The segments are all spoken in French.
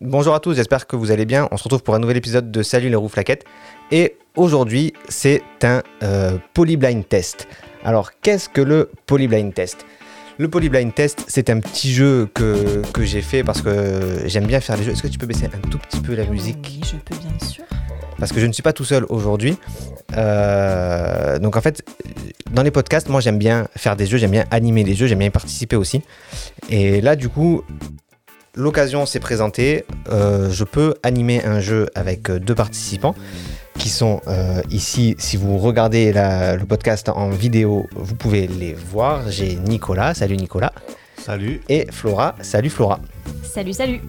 Bonjour à tous, j'espère que vous allez bien. On se retrouve pour un nouvel épisode de Salut les roues flaquettes. Et aujourd'hui, c'est un euh, polyblind test. Alors, qu'est-ce que le polyblind test? Le polyblind test, c'est un petit jeu que, que j'ai fait parce que j'aime bien faire des jeux. Est-ce que tu peux baisser un tout petit peu la musique? Oui, je peux bien sûr. parce que je ne suis pas tout seul aujourd'hui. Euh, donc en fait, dans les podcasts, moi j'aime bien faire des jeux, j'aime bien animer les jeux, j'aime bien y participer aussi. Et là, du coup, l'occasion s'est présentée. Euh, je peux animer un jeu avec euh, deux participants qui sont euh, ici. Si vous regardez la- le podcast en vidéo, vous pouvez les voir. J'ai Nicolas, salut Nicolas, Salut. et Flora, salut Flora. Salut, salut.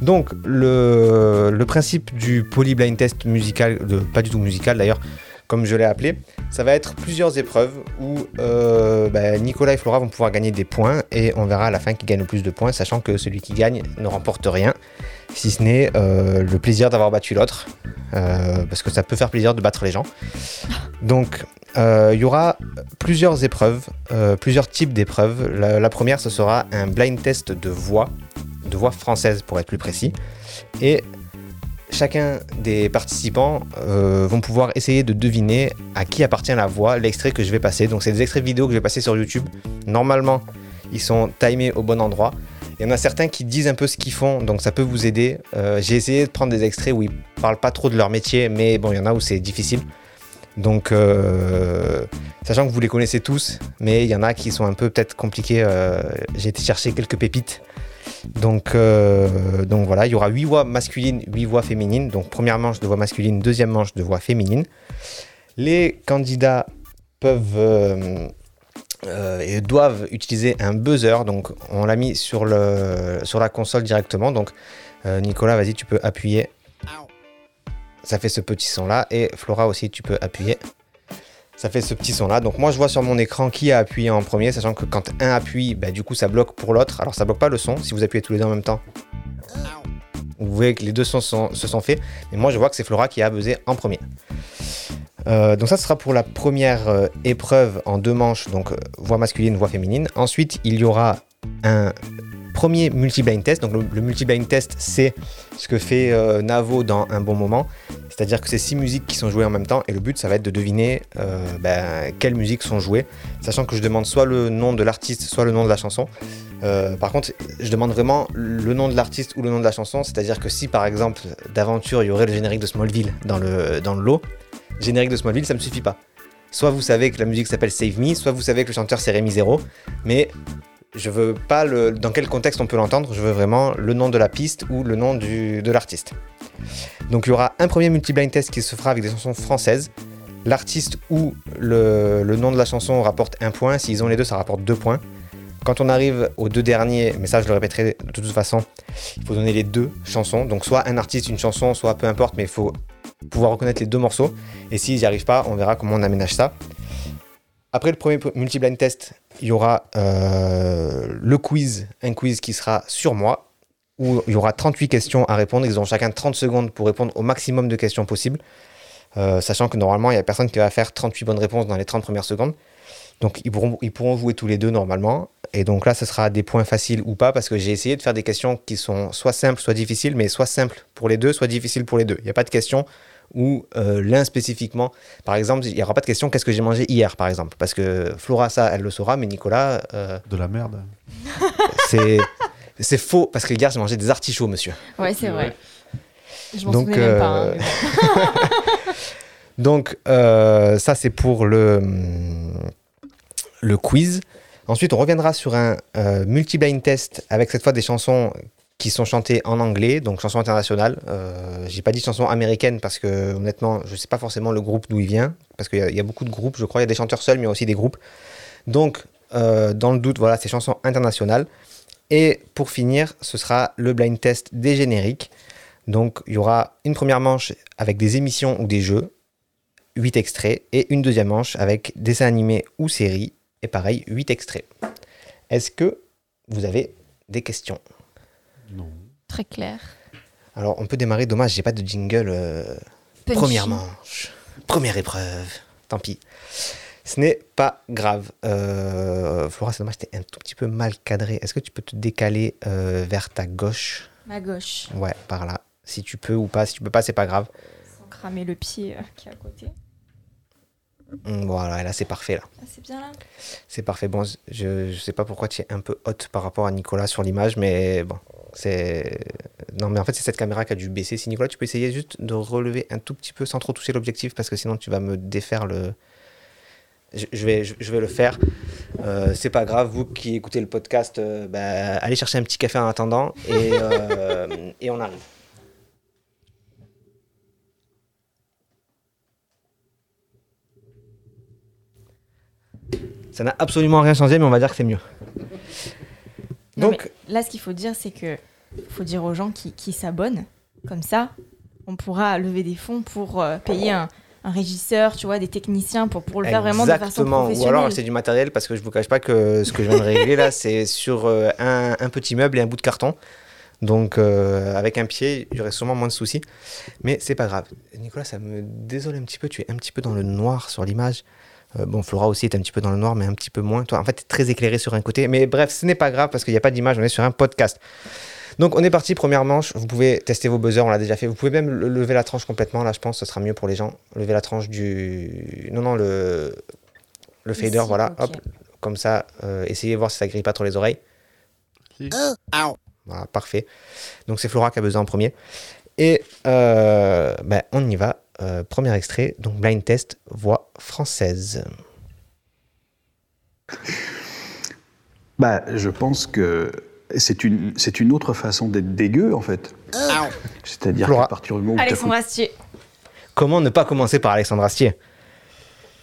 Donc, le, le principe du polyblind test musical, de, pas du tout musical d'ailleurs, comme je l'ai appelé, ça va être plusieurs épreuves où euh, bah, Nicolas et Flora vont pouvoir gagner des points et on verra à la fin qui gagne le plus de points, sachant que celui qui gagne ne remporte rien, si ce n'est euh, le plaisir d'avoir battu l'autre, euh, parce que ça peut faire plaisir de battre les gens. Donc, il y aura plusieurs épreuves, plusieurs types d'épreuves. La, la première, ce sera un blind test de voix, de voix française pour être plus précis. Et chacun des participants euh, vont pouvoir essayer de deviner à qui appartient la voix, l'extrait que je vais passer. Donc c'est des extraits vidéo que je vais passer sur YouTube. Normalement, ils sont timés au bon endroit. Il y en a certains qui disent un peu ce qu'ils font, donc ça peut vous aider. Euh, J'ai essayé de prendre des extraits où ils parlent pas trop de leur métier, mais bon, il y en a où c'est difficile. Donc, euh, sachant que vous les connaissez tous, mais il y en a qui sont un peu peut-être compliqués. J'ai été chercher quelques pépites. Donc, euh, donc voilà, il y aura 8 voix masculines, 8 voix féminines. Donc première manche de voix masculine, deuxième manche de voix féminine. Les candidats peuvent euh, euh, et doivent utiliser un buzzer. Donc on l'a mis sur, le, sur la console directement. Donc Nicolas, vas-y, tu peux appuyer. Ça fait ce petit son là. Et Flora aussi, tu peux appuyer. Ça fait ce petit son là. Donc moi je vois sur mon écran qui a appuyé en premier, sachant que quand un appuie, bah, du coup ça bloque pour l'autre. Alors ça bloque pas le son si vous appuyez tous les deux en même temps. Vous voyez que les deux sons se sont faits. Mais moi je vois que c'est Flora qui a buzzé en premier. Euh, donc ça sera pour la première euh, épreuve en deux manches, donc euh, voix masculine, voix féminine. Ensuite il y aura un premier multi-blind test. Donc le, multi-blind test c'est ce que fait euh, Navo dans un bon moment. C'est-à-dire que c'est six musiques qui sont jouées en même temps et le but ça va être de deviner euh, ben, quelles musiques sont jouées, sachant que je demande soit le nom de l'artiste, soit le nom de la chanson. Euh, par contre, je demande vraiment le nom de l'artiste ou le nom de la chanson, c'est-à-dire que si par exemple d'aventure il y aurait le générique de Smallville dans le, dans le lot, générique de Smallville ça me suffit pas. Soit vous savez que la musique s'appelle Save Me, soit vous savez que le chanteur c'est Rémi Zero, mais je veux pas le, dans quel contexte on peut l'entendre, je veux vraiment le nom de la piste ou le nom de l'artiste. Donc il y aura un premier multi-blind test qui se fera avec des chansons françaises. L'artiste ou le, le nom de la chanson rapporte un point. S'ils ont les deux, ça rapporte deux points. Quand on arrive aux deux derniers, mais ça je le répéterai de toute façon, il faut donner les deux chansons. Donc soit un artiste, une chanson, soit peu importe, mais il faut pouvoir reconnaître les deux morceaux. Et s'ils n'y arrivent pas, on verra comment on aménage ça. Après le premier multi-blind test, il y aura euh, le quiz, un quiz qui sera sur moi, où il y aura 38 questions à répondre. Ils ont chacun 30 secondes pour répondre au maximum de questions possibles. Euh, sachant que normalement, il n'y a personne qui va faire 38 bonnes réponses dans les 30 premières secondes. Donc ils pourront, jouer tous les deux normalement. Et donc là, ce sera des points faciles ou pas, parce que j'ai essayé de faire des questions qui sont soit simples, soit difficiles, mais soit simples pour les deux, soit difficiles pour les deux. Il n'y a pas de question où euh, l'un spécifiquement, par exemple, il n'y aura pas de question qu'est-ce que j'ai mangé hier, par exemple? Parce que Flora, ça, elle le saura, mais Nicolas, euh, De la merde. c'est... C'est faux, parce que hier j'ai mangé des artichauts, monsieur. Ouais, c'est vrai. Je m'en même pas. hein, euh, mais bon. Donc, euh, ça, c'est pour le, le quiz. Ensuite, on reviendra sur un euh, multi-blind test avec cette fois des chansons qui sont chantées en anglais, donc chansons internationales. Euh, J'ai pas dit chansons américaines parce que, honnêtement, je sais pas forcément le groupe d'où il vient, parce qu'il y, a- beaucoup de groupes, je crois. Il y a des chanteurs seuls, mais il y a aussi des groupes. Donc, euh, dans le doute, voilà, ces chansons internationales. Et pour finir, ce sera le blind test des génériques. Donc, il y aura une première manche avec des émissions ou des jeux, 8 extraits, et une deuxième manche avec dessins animés ou séries, et pareil, 8 extraits. Est-ce que vous avez des questions? Non. Très clair. Alors, on peut démarrer, dommage, j'ai pas de jingle. euh, Punchy. première manche, première épreuve, tant pis. Ce n'est pas grave. Euh, Flora, c'est dommage, t'es un tout petit peu mal cadré. Est-ce que tu peux te décaler euh, vers ta gauche? Ma gauche. Ouais, par là. Si tu peux ou pas, si tu peux pas, c'est pas grave. Sans cramer le pied euh, qui est à côté. Hum, Voilà, là c'est parfait là. Ah, c'est bien là C'est parfait. Bon, je, je sais pas pourquoi tu es un peu haute par rapport à Nicolas sur l'image, mais bon, c'est. Non, mais en fait, c'est cette caméra qui a dû baisser. Si Nicolas, tu peux essayer juste de relever un tout petit peu sans trop toucher l'objectif, parce que sinon tu vas me défaire le. Je, je vais, je, je vais le faire. Euh, c'est pas grave, vous qui écoutez le podcast, euh, bah, allez chercher un petit café en attendant et, euh, et on arrive. Ça n'a absolument rien changé, mais on va dire que c'est mieux. Non, Donc, là, ce qu'il faut dire, c'est que faut dire aux gens qui, qui s'abonnent. Comme ça, on pourra lever des fonds pour euh, payer un, un régisseur, tu vois, des techniciens pour, pour le faire vraiment de façon Exactement. Ou professionnelle. alors c'est du matériel parce que je vous cache pas que ce que je viens de régler là, c'est sur euh, un, un petit meuble et un bout de carton. Donc euh, avec un pied, aurait sûrement moins de soucis. Mais c'est pas grave. Nicolas, ça me désole un petit peu. Tu es un petit peu dans le noir sur l'image. Euh, bon, Flora aussi est un petit peu dans le noir, mais un petit peu moins. Toi, en fait, tu es très éclairé sur un côté. Mais bref, ce n'est pas grave parce qu'il n'y a pas d'image. On est sur un podcast. Donc on est parti, première manche. Vous pouvez tester vos buzzers, on l'a déjà fait. Vous pouvez même le- lever la tranche complètement. Là, je pense que ce sera mieux pour les gens. Lever la tranche du. Non, non, le. Le fader, Ici, voilà. Hop. Comme ça, euh, essayez de voir si ça grille pas trop les oreilles. Si. Voilà, parfait. Donc c'est Flora qui a besoin en premier. Et euh, ben, on y va. Euh, premier extrait, donc blind test, voix française. Bah, je pense que c'est une, c'est une autre façon d'être dégueu, en fait. C'est-à-dire Flora. qu'à partir du moment où Alexandre Astier. Comment ne pas commencer par Alexandre Astier?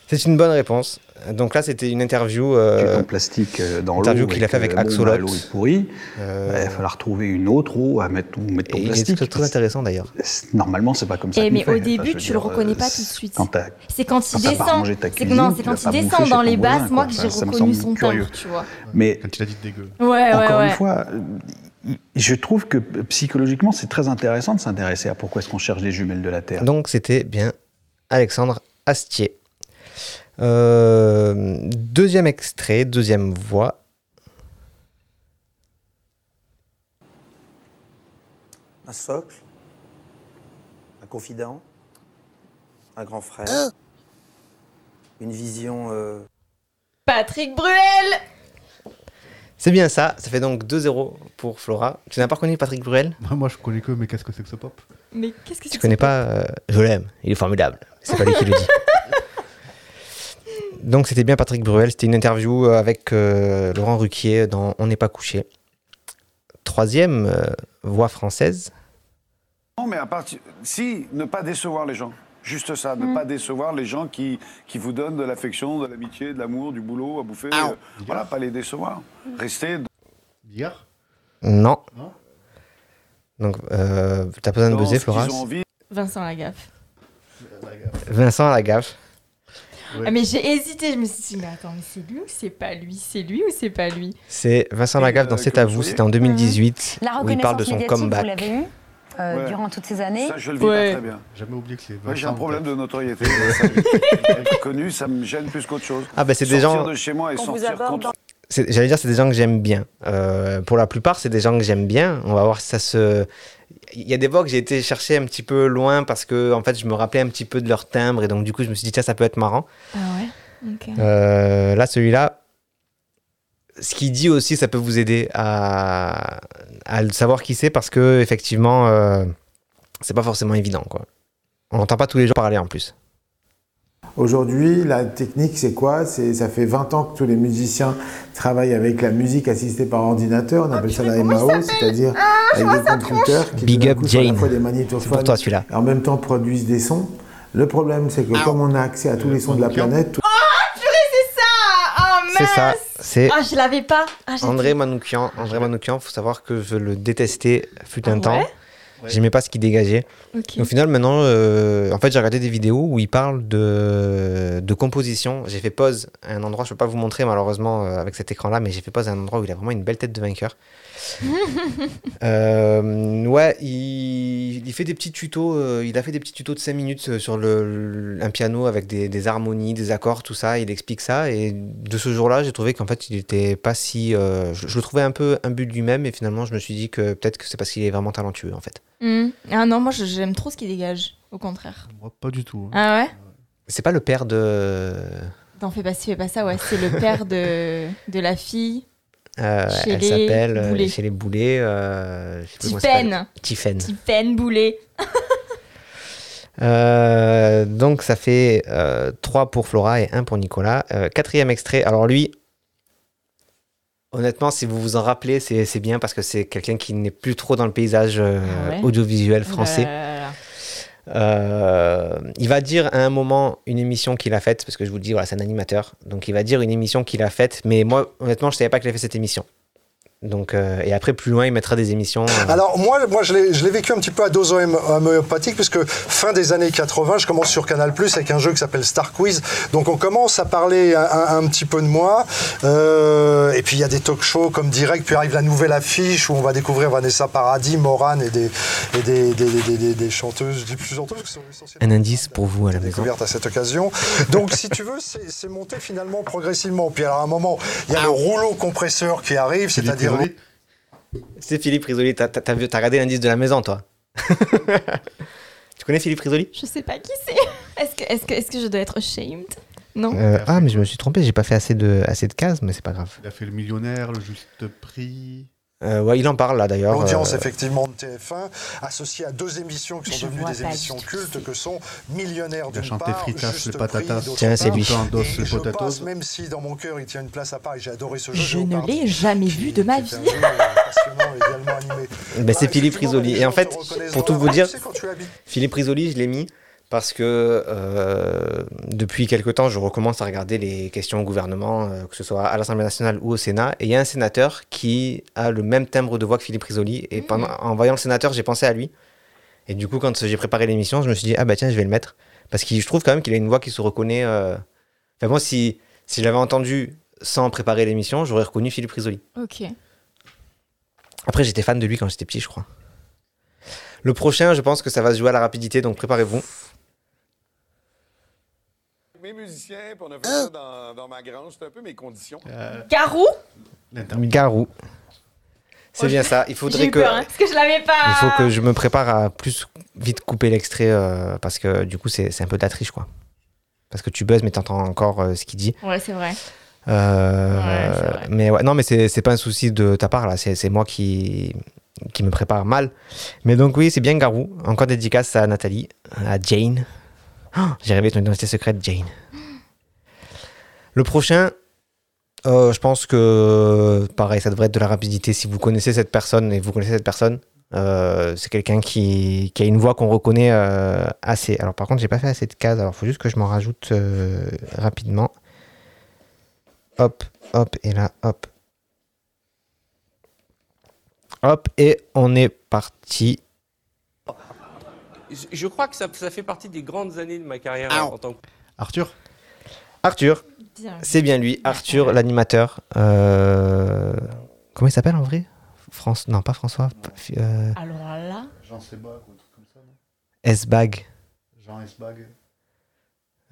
C'est une bonne réponse. Donc là, c'était une interview. euh, ton plastique euh, dans l'eau, interview qu'il a fait avec euh, Axolot. l'eau est pourrie, euh, bah, il va falloir trouver une autre eau à mettre, ou mettre et ton est plastique. très, très intéressant d'ailleurs. C'est- Normalement, c'est pas comme ça. Eh, mais fait. au début, tu le dire, reconnais euh, pas tout de suite. C'est quand il descend. C'est non, c'est quand il descend dans les basses, moi, que j'ai reconnu son curieux. timbre, tu vois. Mais Quand il a dit dégueu. Ouais, ouais, encore une fois, je trouve que psychologiquement, c'est très intéressant de s'intéresser à pourquoi est-ce qu'on cherche les jumelles de la Terre. Donc c'était bien Alexandre Astier. Euh, deuxième extrait, deuxième voix. un socle, un confident, un grand frère, une vision euh, Patrick Bruel C'est bien ça, ça fait donc 2-0 pour Flora. Tu n'as pas reconnu Patrick Bruel? Moi, je connais que, mais qu'est-ce que c'est que ce pop? Mais qu'est-ce que c'est Tu que connais pas euh, Je l'aime, il est formidable. C'est pas lui qui le dit. Donc c'était bien Patrick Bruel, c'était une interview euh, avec euh, Laurent Ruquier dans On n'est pas couché. Troisième euh, voix française. Non, mais à partir. Si, ne pas décevoir les gens. Juste ça, ne pas décevoir les gens qui, qui vous donnent de l'affection, de l'amitié, de l'amour, du boulot à bouffer. euh, voilà, pas les décevoir. Restez Hier Non. Non. Donc euh, t'as besoin de dans buzzer Flora. Vincent Lagaffe. Vincent Lagaffe. Ouais. Ah, mais j'ai hésité, je me suis dit, mais attends, mais c'est lui ou c'est pas lui? C'est lui ou c'est pas lui? C'est Vincent Lagaffe dans euh, C'est à vous c'était en 2018 La où il parle de reconnaissance son comeback. l'avez eu euh, Ouais. durant toutes ces années? Ça, je le vis Ouais. pas très bien. J'ai jamais oublié que c'est. Moi, j'ai un problème de notoriété. ça, connu, ça me gêne plus qu'autre chose. Ah bah c'est des gens, de chez moi et Qu'on vous sortir contre. j'allais dire c'est des gens que j'aime bien. Euh, pour la plupart c'est des gens que j'aime bien. On va voir si ça se... Il y a des fois que j'ai été chercher un petit peu loin parce que en fait je me rappelais un petit peu de leur timbre et donc du coup je me suis dit tiens ça peut être marrant. Ah ouais. Euh, là, celui-là, ce qu'il dit aussi, ça peut vous aider à, savoir qui c'est parce que effectivement, euh, c'est pas forcément évident. Quoi. On n'entend pas tous les jours parler en plus. Aujourd'hui, la technique, c'est quoi? C'est Ça fait 20 ans que tous les musiciens travaillent avec la musique assistée par ordinateur. On appelle ça la MAO, c'est-à-dire avec des computers qui Big up à la fois des magnétophones pour toi celui-là. et en même temps produisent des sons. Le problème, c'est que comme on a accès à tous les sons de la planète, tout- Ah, oh C'est ça, c'est Ah, je l'avais pas ah, André Manoukian. André Manoukian, faut savoir que je le détestais fut un Ah temps. ouais J'aimais pas ce qu'il dégageait. Au final, maintenant, euh, en fait, j'ai regardé des vidéos où il parle de, de composition. J'ai fait pause à un endroit, je peux pas vous montrer malheureusement euh, avec cet écran-là, mais j'ai fait pause à un endroit où il a vraiment une belle tête de vainqueur. Euh, ouais, il, il fait des petits tutos. euh, il a fait des petits tutos de 5 minutes euh, sur le, le- un piano avec des, des harmonies, des accords, tout ça. Il explique ça. Et de ce jour-là, j'ai trouvé qu'en fait, il était pas si. euh, je, je le trouvais un peu imbu de lui-même. Et finalement, je me suis dit que peut-être que c'est parce qu'il est vraiment talentueux, en fait. Hmm. Ah non, moi j'aime trop ce qu'il dégage, au contraire. Moi, pas du tout. hein. Ah ouais? C'est pas le père de. T'en fais pas ci, fais pas ça, ouais. C'est le père de, de la fille. Euh, elle s'appelle euh, chez les boulets. euh. Tiffen. Tiffen. Tiffen Boulet. Euh, donc ça fait 3 pour Flora et 1 pour Nicolas. Quatrième extrait. Alors lui, honnêtement, si vous vous en rappelez, c'est bien parce que c'est quelqu'un qui n'est plus trop dans le paysage Ah ouais audiovisuel français. Euh, Euh, il va dire à un moment une émission qu'il a faite, parce que je vous dis, voilà, c'est un animateur. Donc il va dire une émission qu'il a faite, mais moi, honnêtement, je savais pas qu'il avait fait cette émission. Donc, euh, et après, plus loin, il mettra des émissions. euh, Alors moi, moi je l'ai vécu un petit peu à dose homé- homéopathique puisque fin des années 80, je commence sur Canal Plus avec un jeu qui s'appelle Star Quiz. Donc on commence à parler un, un- un petit peu de moi. Euh, et puis il y a des talk shows comme direct. Puis arrive la nouvelle affiche où on va découvrir Vanessa Paradis, Morane et des, et des, des, des- des- des- des chanteuses. Plus chanteuses c'est essentiellement un indice pour vous à la maison. découverte à cette occasion. Donc, si tu veux, c'est monté finalement progressivement. Puis, alors, à un moment, il y a le rouleau compresseur qui arrive, c'est-à-dire. Risoli C'est Philippe Risoli. T'as regardé l'indice de la maison, toi Tu connais Philippe Risoli Je sais pas qui c'est. Est-ce que, est que, est que je dois être ashamed? Non? Euh, ah, mais je me suis trompé, j'ai pas fait assez de, assez de cases, mais c'est pas grave. Il a fait le millionnaire, le juste prix. Euh, ouais, il en parle là d'ailleurs. L'audience, euh, effectivement, de TF1, associée à deux émissions qui sont Je devenues des émissions cultes que sont Millionnaire Il a d'une chanté part, Fritas, Juste Prix, patatas. Tiens, c'est lui. Et les je pense, même si dans mon cœur il tient une place à part et j'ai adoré ce jeu. Je ne l'ai jamais vu de ma vie. ben, c'est Philippe Risoli. Et en fait, pour tout vous dire, Philippe Risoli, je l'ai mis parce que euh, depuis quelque temps, je recommence à regarder les questions au gouvernement, euh, que ce soit à l'Assemblée nationale ou au Sénat. Et il y a un sénateur qui a le même timbre de voix que Philippe Risoli. Et pendant, en voyant le sénateur, j'ai pensé à lui. Et du coup, quand j'ai préparé l'émission, je me suis dit, ah bah tiens, je vais le mettre. Parce que je trouve quand même qu'il a une voix qui se reconnaît. euh, Enfin, moi, si, si je l'avais entendu sans préparer l'émission, j'aurais reconnu Philippe Risoli. Ok. Après, j'étais fan de lui quand j'étais petit, je crois. Le prochain, je pense que ça va se jouer à la rapidité, donc préparez-vous. Mes musiciens, puis on a fait ça dans, dans ma grange. C'est un peu mes conditions. Euh, Garou? Garou. C'est Oh, bien ça. Il faudrait eu que. peur, hein, parce que je l'avais pas. Il faut que je me prépare à plus vite couper l'extrait euh, parce que du coup, c'est un peu de la triche, quoi. Parce que tu buzzes, mais t'entends encore euh, ce qu'il dit. Ouais, c'est vrai. Euh, Ouais, c'est vrai. mais ouais, non, mais c'est pas un souci de ta part, là. C'est c'est moi qui, qui me prépare mal. Mais donc, oui, c'est bien Garou. Encore dédicace à Nathalie, à Jane. Oh, J'ai rêvé ton identité secrète, Jane. Le prochain, euh, je pense que pareil, ça devrait être de la rapidité. Si vous connaissez cette personne et vous connaissez cette personne, euh, c'est quelqu'un qui, a une voix qu'on reconnaît euh, assez. Alors par contre, j'ai pas fait assez de cases. Alors faut juste que je m'en rajoute rapidement. Hop, hop, et là, hop. Hop, et on est parti. Je- crois que ça, ça fait partie des grandes années de ma carrière en tant que Arthur Arthur, c'est bien lui. Arthur, l'animateur. Euh, Comment il s'appelle en vrai? France... Non, pas François. euh, Alors là, Jean Sebag ou un truc comme ça, non? S-Bag. Jean Esbag.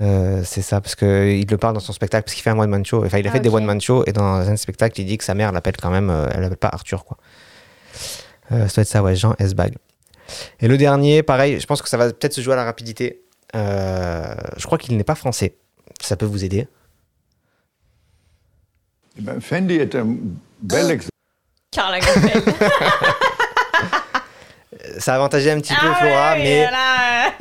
Euh, c'est ça, parce qu'il le parle dans son spectacle, parce qu'il fait un one-man show. Enfin, il a Ah, fait des ok. one-man shows, et dans un spectacle, il dit que sa mère l'appelle quand même, euh, elle l'appelle pas Arthur, quoi. Euh, ça doit être ça, ouais, Jean S-Bag. Et le dernier, pareil, je pense que ça va peut-être se jouer à la rapidité. Euh, je crois qu'il n'est pas français. Ça peut vous aider. Eh ben, Fendi est un bel exemple. Carla Gardel. Ça a avantagé un petit peu Ah Flora, ouais, mais là,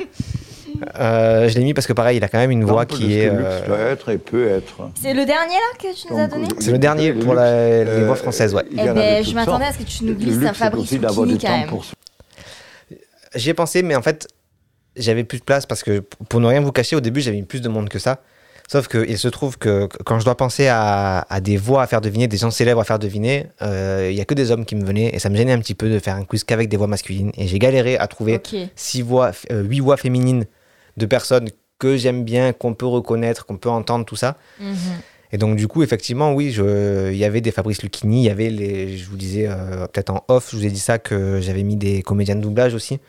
euh, je l'ai mis parce que pareil, il a quand même une voix qui est. euh, doit être et peut être. C'est le dernier là que tu nous as donné C'est le dernier pour la- les voix françaises, ouais. Eh ben, je m'attendais à ce que tu nous glisses un Fabrice Lucchini quand même. J'y ai pensé, mais en fait, j'avais plus de place parce que, pour ne rien vous cacher, au début, j'avais mis plus de monde que ça. Sauf qu'il se trouve que quand je dois penser à, à des voix à faire deviner, des gens célèbres à faire deviner, euh, il y a que des hommes qui me venaient et ça me gênait un petit peu de faire un quiz qu'avec des voix masculines. Et j'ai galéré à trouver Ok. six voix, euh, huit voix féminines de personnes que j'aime bien, qu'on peut reconnaître, qu'on peut entendre, tout ça. Mhm. Et donc, du coup, effectivement, oui, il y avait des Fabrice Lucchini, il y avait les. Je vous disais, euh, peut-être en off, je vous ai dit ça, que j'avais mis des comédiens de doublage aussi.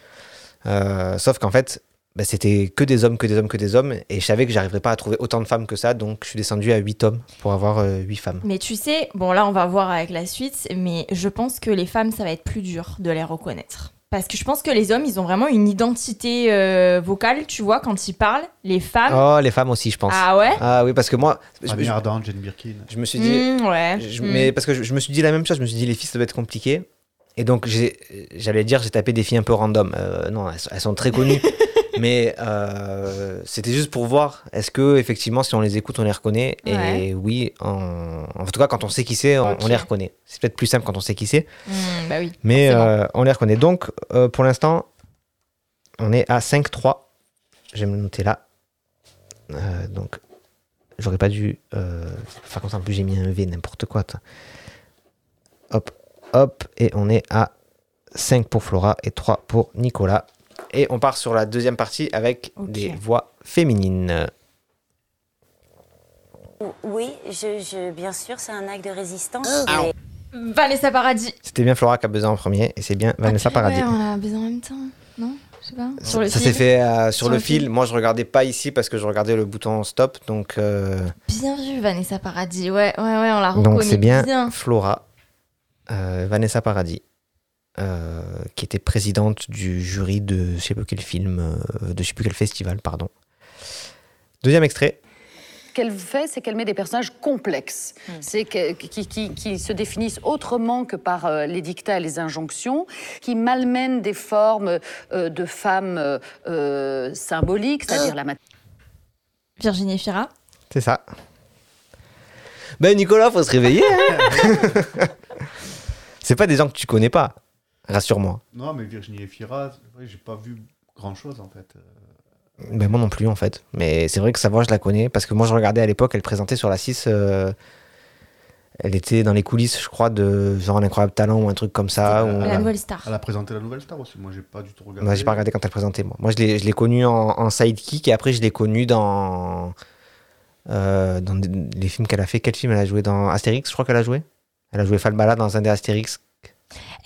Euh, sauf qu'en fait, bah, c'était que des hommes, que des hommes, que des hommes. Et je savais que j'arriverais pas à trouver autant de femmes que ça. Donc, je suis descendu à 8 hommes pour avoir 8 femmes. Mais tu sais, bon là on va voir avec la suite, mais je pense que les femmes ça va être plus dur de les reconnaître. Parce que je pense que les hommes, ils ont vraiment une identité euh, vocale, tu vois, quand ils parlent. Les femmes. Oh, les femmes aussi, je pense. Ah ouais Ah oui, parce que moi. je- Fanny je- Jane Birkin. Je me suis dit. Mm, ouais. je-. Mais parce que je, je me suis dit la même chose. Je me suis dit, les filles, ça doit être compliqué. Et donc, j'allais dire, j'ai tapé des filles un peu random. Euh, non, elles, sont- elles sont très connues. mais euh, c'était juste pour voir, est-ce que, effectivement, si on les écoute, on les reconnaît? Ouais. Et oui, en, en tout cas, quand on sait qui c'est, on, les reconnaît. C'est peut-être plus simple quand on sait qui c'est. Mm, bah oui. Mais euh, on les reconnaît. Donc, pour l'instant, on est à 5-3. Je vais me noter là. Donc, j'aurais pas dû faire comme ça. En plus, j'ai mis un V, n'importe quoi. toi. Hop, hop. Et on est à 5 pour Flora et 3 pour Nicolas. Et on part sur la deuxième partie avec des voix féminines. Oui, je, je- bien sûr, c'est un acte de résistance. Ah. mais- Vanessa Paradis. C'était bien Flora qui a besoin en premier et c'est bien Vanessa Paradis. Ouais, on a besoin en même temps. Non? Je sais pas. Sur le ça s'est fait euh, sur, Sur le le fil. fil. Moi, je regardais pas ici parce que je regardais le bouton stop. Donc, euh, Bien vu, Vanessa Paradis. Ouais, ouais, ouais, on la reconnaît donc c'est bien, bien. Flora, Vanessa Paradis, euh, qui était présidente du jury de je sais plus quel film, euh, de je sais plus quel festival, pardon. Deuxième extrait. qu'elle fait, c'est qu'elle met des personnages complexes, c'est que- qui, qui- qui se définissent autrement que par euh, les dictats et les injonctions, qui malmènent des formes euh, de femmes euh, euh, symboliques, c'est-à-dire la mat- Virginie Fira. C'est ça. Ben Nicolas, faut se réveiller. hein. c'est pas des gens que tu connais pas, rassure-moi. Non, mais Virginie Efira, j'ai pas vu grand chose en fait. Euh, Ben moi non plus en fait. Mais c'est vrai que sa voix je la connais parce que moi je regardais à l'époque, elle présentait sur la 6. euh, elle était dans les coulisses, je crois, de genre un incroyable talent ou un truc comme ça. ou- La nouvelle star. Elle a présenté la nouvelle star aussi. Moi, j'ai pas du tout regardé. Moi, j'ai pas regardé quand elle présentait, moi. Moi, je l'ai, je l'ai connue en, en sidekick et après, je l'ai connue dans, euh, dans des- les films qu'elle a fait. Quel film elle a joué? Dans Astérix, je crois qu'elle a joué? Elle a joué Falbala dans un des Astérix.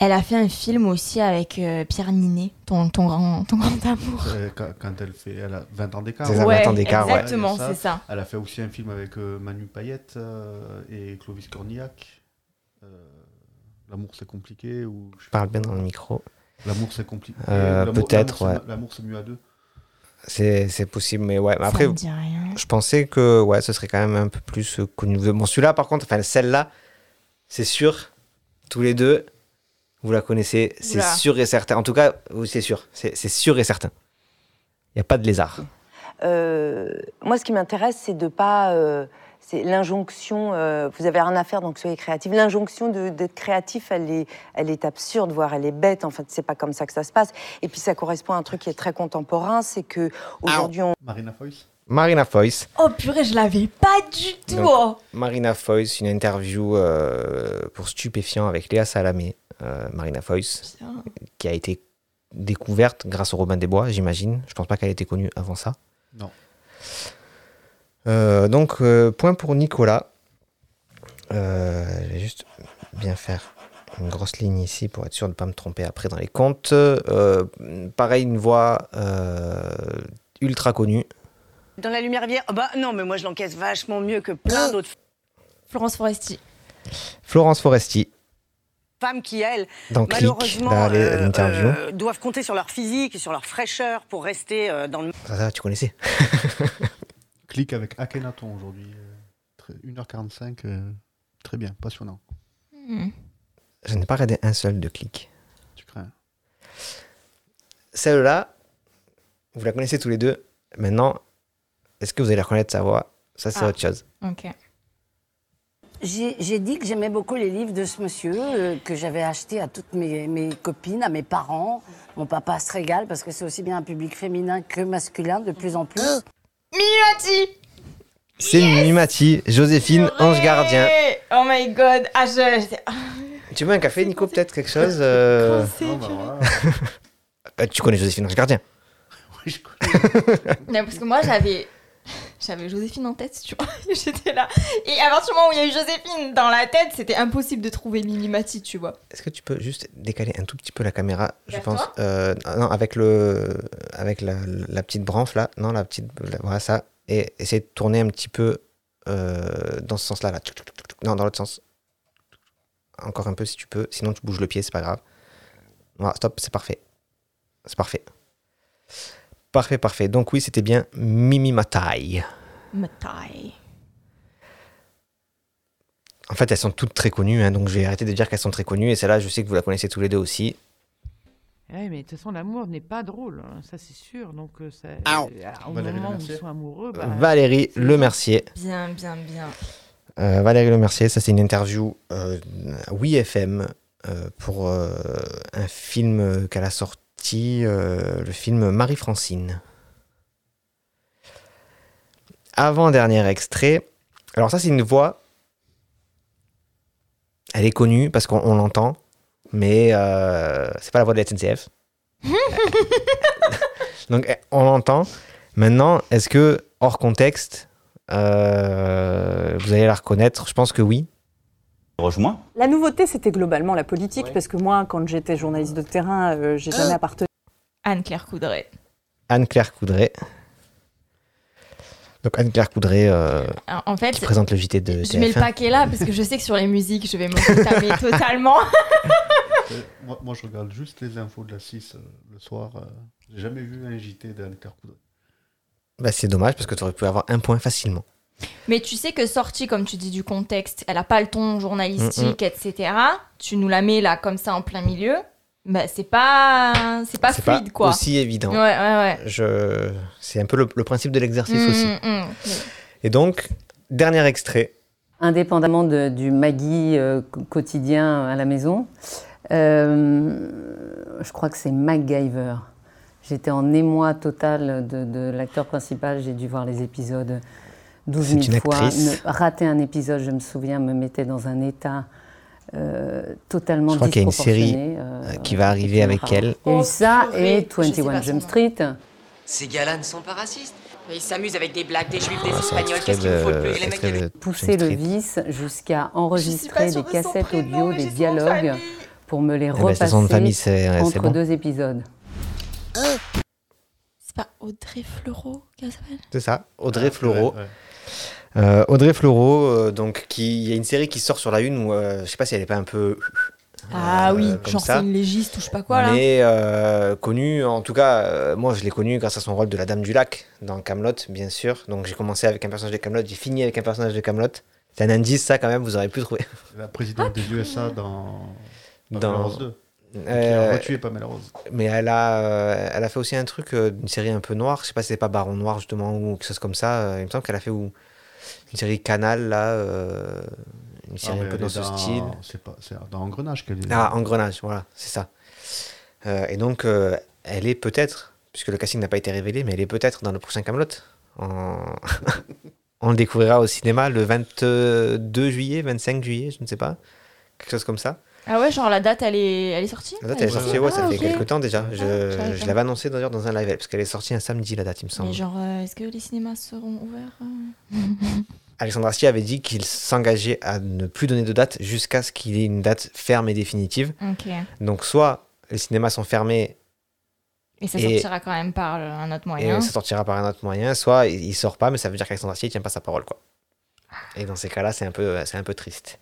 Elle a fait un film aussi avec euh, Pierre Ninet, ton, ton, grand, ton grand amour. Euh, quand, quand elle fait, elle a 20 ans d'écart. C'est ça, 20 ans d'écart, ouais. exactement, c'est ça. Elle a fait aussi un film avec euh, Manu Payette euh, et Clovis Cornillac. Euh, L'amour c'est compliqué ou je Parle bien dans le micro. L'amour c'est compliqué. Euh, L'amour- peut-être, l'amour, ouais. c'est- L'amour c'est mieux à deux. C'est, possible, mais ouais. Mais Ça après, me dit rien. je pensais que ouais, ce serait quand même un peu plus euh, connu. Bon, celui-là, par contre, enfin, celle-là, c'est sûr, tous les deux, vous la connaissez, c'est sûr et certain. En tout cas, c'est sûr, c'est, sûr et certain. Il n'y a pas de lézard. Euh, moi, ce qui m'intéresse, c'est de pas. euh, c'est l'injonction. euh, vous avez rien à faire, donc soyez créatif. L'injonction de- d'être créatif, elle est, elle est absurde, voire elle est bête. En fait, c'est pas comme ça que ça se passe. Et puis, ça correspond à un truc qui est très contemporain, c'est que aujourd'hui, on. Marina Foïs? Marina Foïs. Oh purée, je l'avais pas du tout. Donc, oh. Marina Foïs, une interview euh, pour Stupéfiant avec Léa Salamé. Euh, Marina Foïs, qui a été découverte grâce au Robin des Bois, j'imagine. Je pense pas qu'elle ait été connue avant ça. Non. Euh, donc, euh, point pour Nicolas. Euh, je vais juste bien faire une grosse ligne ici pour être sûr de ne pas me tromper après dans les comptes. Euh, pareil, une voix euh, ultra connue. Dans la lumière vierge, bah non, mais moi je l'encaisse vachement mieux que plein d'autres Florence Foresti. Florence Foresti. femmes qui, elles, Dans Click, malheureusement, là, euh, euh, doivent compter sur leur physique et sur leur fraîcheur pour rester euh, dans le. Ça, ça, tu connaissais. Clique avec Akhenaton aujourd'hui. euh, très- 1h45, euh, très bien, passionnant. Je n'ai pas regardé un seul de Click. Tu crains Celle-là, vous la connaissez tous les deux. Maintenant, est-ce que vous allez reconnaître sa voix? Ça, c'est Ah. autre chose. Ok. J'ai dit que j'aimais beaucoup les livres de ce monsieur, euh, que j'avais acheté à toutes mes, mes copines, à mes parents. Mon papa se régale parce que c'est aussi bien un public féminin que masculin de plus en plus. Mimati C'est Mimati, Joséphine, Ange Gardien. Oh my god. Ah, je. ah. Tu veux un café, Nico, peut-être quelque chose euh, Oh, bah, purée. euh, Tu connais Joséphine Ange Gardien Non, parce que moi, j'avais. J'avais Joséphine en tête, tu vois. J'étais là. Et à partir du moment où il y a eu Joséphine dans la tête, c'était impossible de trouver Mimimati, tu vois. Est-ce que tu peux juste décaler un tout petit peu la caméra, je pense euh, Non, avec, le, avec la, la petite branche là. Non, la petite. la- voilà ça. Et essayer de tourner un petit peu euh, dans ce sens-là. Là. Non, dans l'autre sens. Encore un peu si tu peux. Sinon, tu bouges le pied, c'est pas grave. Voilà, stop, c'est parfait. C'est parfait. Parfait, parfait. Donc, oui, c'était bien Mimi Matai. Matai. En fait, elles sont toutes très connues, hein, donc j'ai arrêté de dire qu'elles sont très connues. Et celle-là, je sais que vous la connaissez tous les deux aussi. Ouais, mais de toute façon, l'amour n'est pas drôle, hein, ça c'est sûr. Donc, euh, ça, Ow. euh, au Valérie moment où Lemercier. ils sont amoureux, bah, Valérie Lemercier. Bien, bien, bien. Euh, Valérie Lemercier, ça c'est une interview euh, à Oui FM euh, pour euh, un film qu'elle a sorti, euh, le film Marie-Francine. Avant-dernier extrait. Alors ça c'est une voix. Elle est connue parce qu'on on l'entend, mais euh, c'est pas la voix de la SNCF. Donc eh, on l'entend. Maintenant, est-ce que hors contexte, euh, vous allez la reconnaître? Je pense que oui. Rejoins. La nouveauté, c'était globalement la politique, parce que moi, quand j'étais journaliste de terrain, euh, j'ai jamais appartenu. Anne-Claire Coudray. Anne-Claire Coudray. Donc Anne-Claire Coudray euh, en fait, qui présente le JT de Je mets le TF1. paquet là parce que je sais que sur les musiques, je vais me tamer totalement. Euh, moi, moi, je regarde juste les infos de la 6 euh, le soir. euh, J'ai jamais vu un JT d'Anne-Claire Coudray. Bah, c'est dommage parce que tu aurais pu avoir un point facilement. Mais tu sais que sortie, comme tu dis, du contexte, elle a pas le ton journalistique, Mm, etc. Tu nous la mets là comme ça en plein milieu. Bah, c'est pas, c'est pas C'est fluide pas quoi. aussi évident. Ouais, ouais, ouais. Je... C'est un peu le, le principe de l'exercice Mm, aussi. mm, mm. Et donc, dernier extrait. Indépendamment de- du Maggie euh, qu- quotidien à la maison, euh, je crois que c'est MacGyver. J'étais en émoi total de, de l'acteur principal. J'ai dû voir les épisodes 12 C'est 000 une fois. actrice. Ne- rater un épisode, je me souviens, me mettait dans un état euh, totalement Je crois qu'il y a une série euh, euh, qui va arriver avec elle. Il y a eu ça Oh, et je sais 21 pas Jump Street. Ces gars-là ne sont pas racistes. Ils s'amusent avec des blagues, des juifs, des c'est espagnols. Qu'est-ce qu'il faut de plus Les mecs, de pousser le vice jusqu'à enregistrer des cassettes prénom, audio, des dialogues pour me les Eh ben, repasser de famille, c'est entre bon. deux épisodes. C'est pas Audrey Fleurot qu'elle s'appelle C'est ça, Audrey Fleurot. ouais. Euh, Audrey Fleurot, euh, donc qui il y a une série qui sort sur la une où euh, je sais pas si elle est pas un peu Ah oui, genre c'est une légiste ou je sais pas quoi là. mais euh, connue en tout cas euh, moi je l'ai connue grâce à son rôle de la Dame du Lac dans Camelot bien sûr donc j'ai commencé avec un personnage de Camelot j'ai fini avec un personnage de Camelot c'est un indice ça quand même vous aurez pu trouver La présidente des USA dans, Dans- Pamela Rose 2. Qui Euh, a retué Pamela Rose. mais elle a euh, elle a fait aussi un truc euh, une série un peu noire je sais pas si c'est pas Baron Noir justement ou quelque chose comme ça euh, il me semble qu'elle a fait où, une série Canal là euh, une Ah, série mais un peu dans ce style C'est dans Engrenage qu'elle est. Ah, Engrenage, voilà, c'est ça. Euh, et donc, euh, elle est peut-être, puisque le casting n'a pas été révélé, mais elle est peut-être dans le prochain Camelot. En... On le découvrira au cinéma le 22 juillet, 25 juillet, je ne sais pas. Quelque chose comme ça. Ah ouais, genre la date elle est, elle est sortie La date, elle est sortie, ouais, ça Ah, fait quelques temps déjà. je Je, je l'avais annoncé d'ailleurs dans un live, parce qu'elle est sortie un samedi, la date, il me semble. Mais genre, euh, est-ce que les cinémas seront ouverts euh Alexandre Astier avait dit qu'il s'engageait à ne plus donner de date jusqu'à ce qu'il ait une date ferme et définitive. Donc, soit les cinémas sont fermés Et ça sortira quand même par un autre Et moyen. ça sortira par un autre moyen. Soit il, sort pas, mais ça veut dire qu'Alexandre Astier tient pas sa parole, quoi. Et dans ces cas-là, c'est un peu, un peu triste.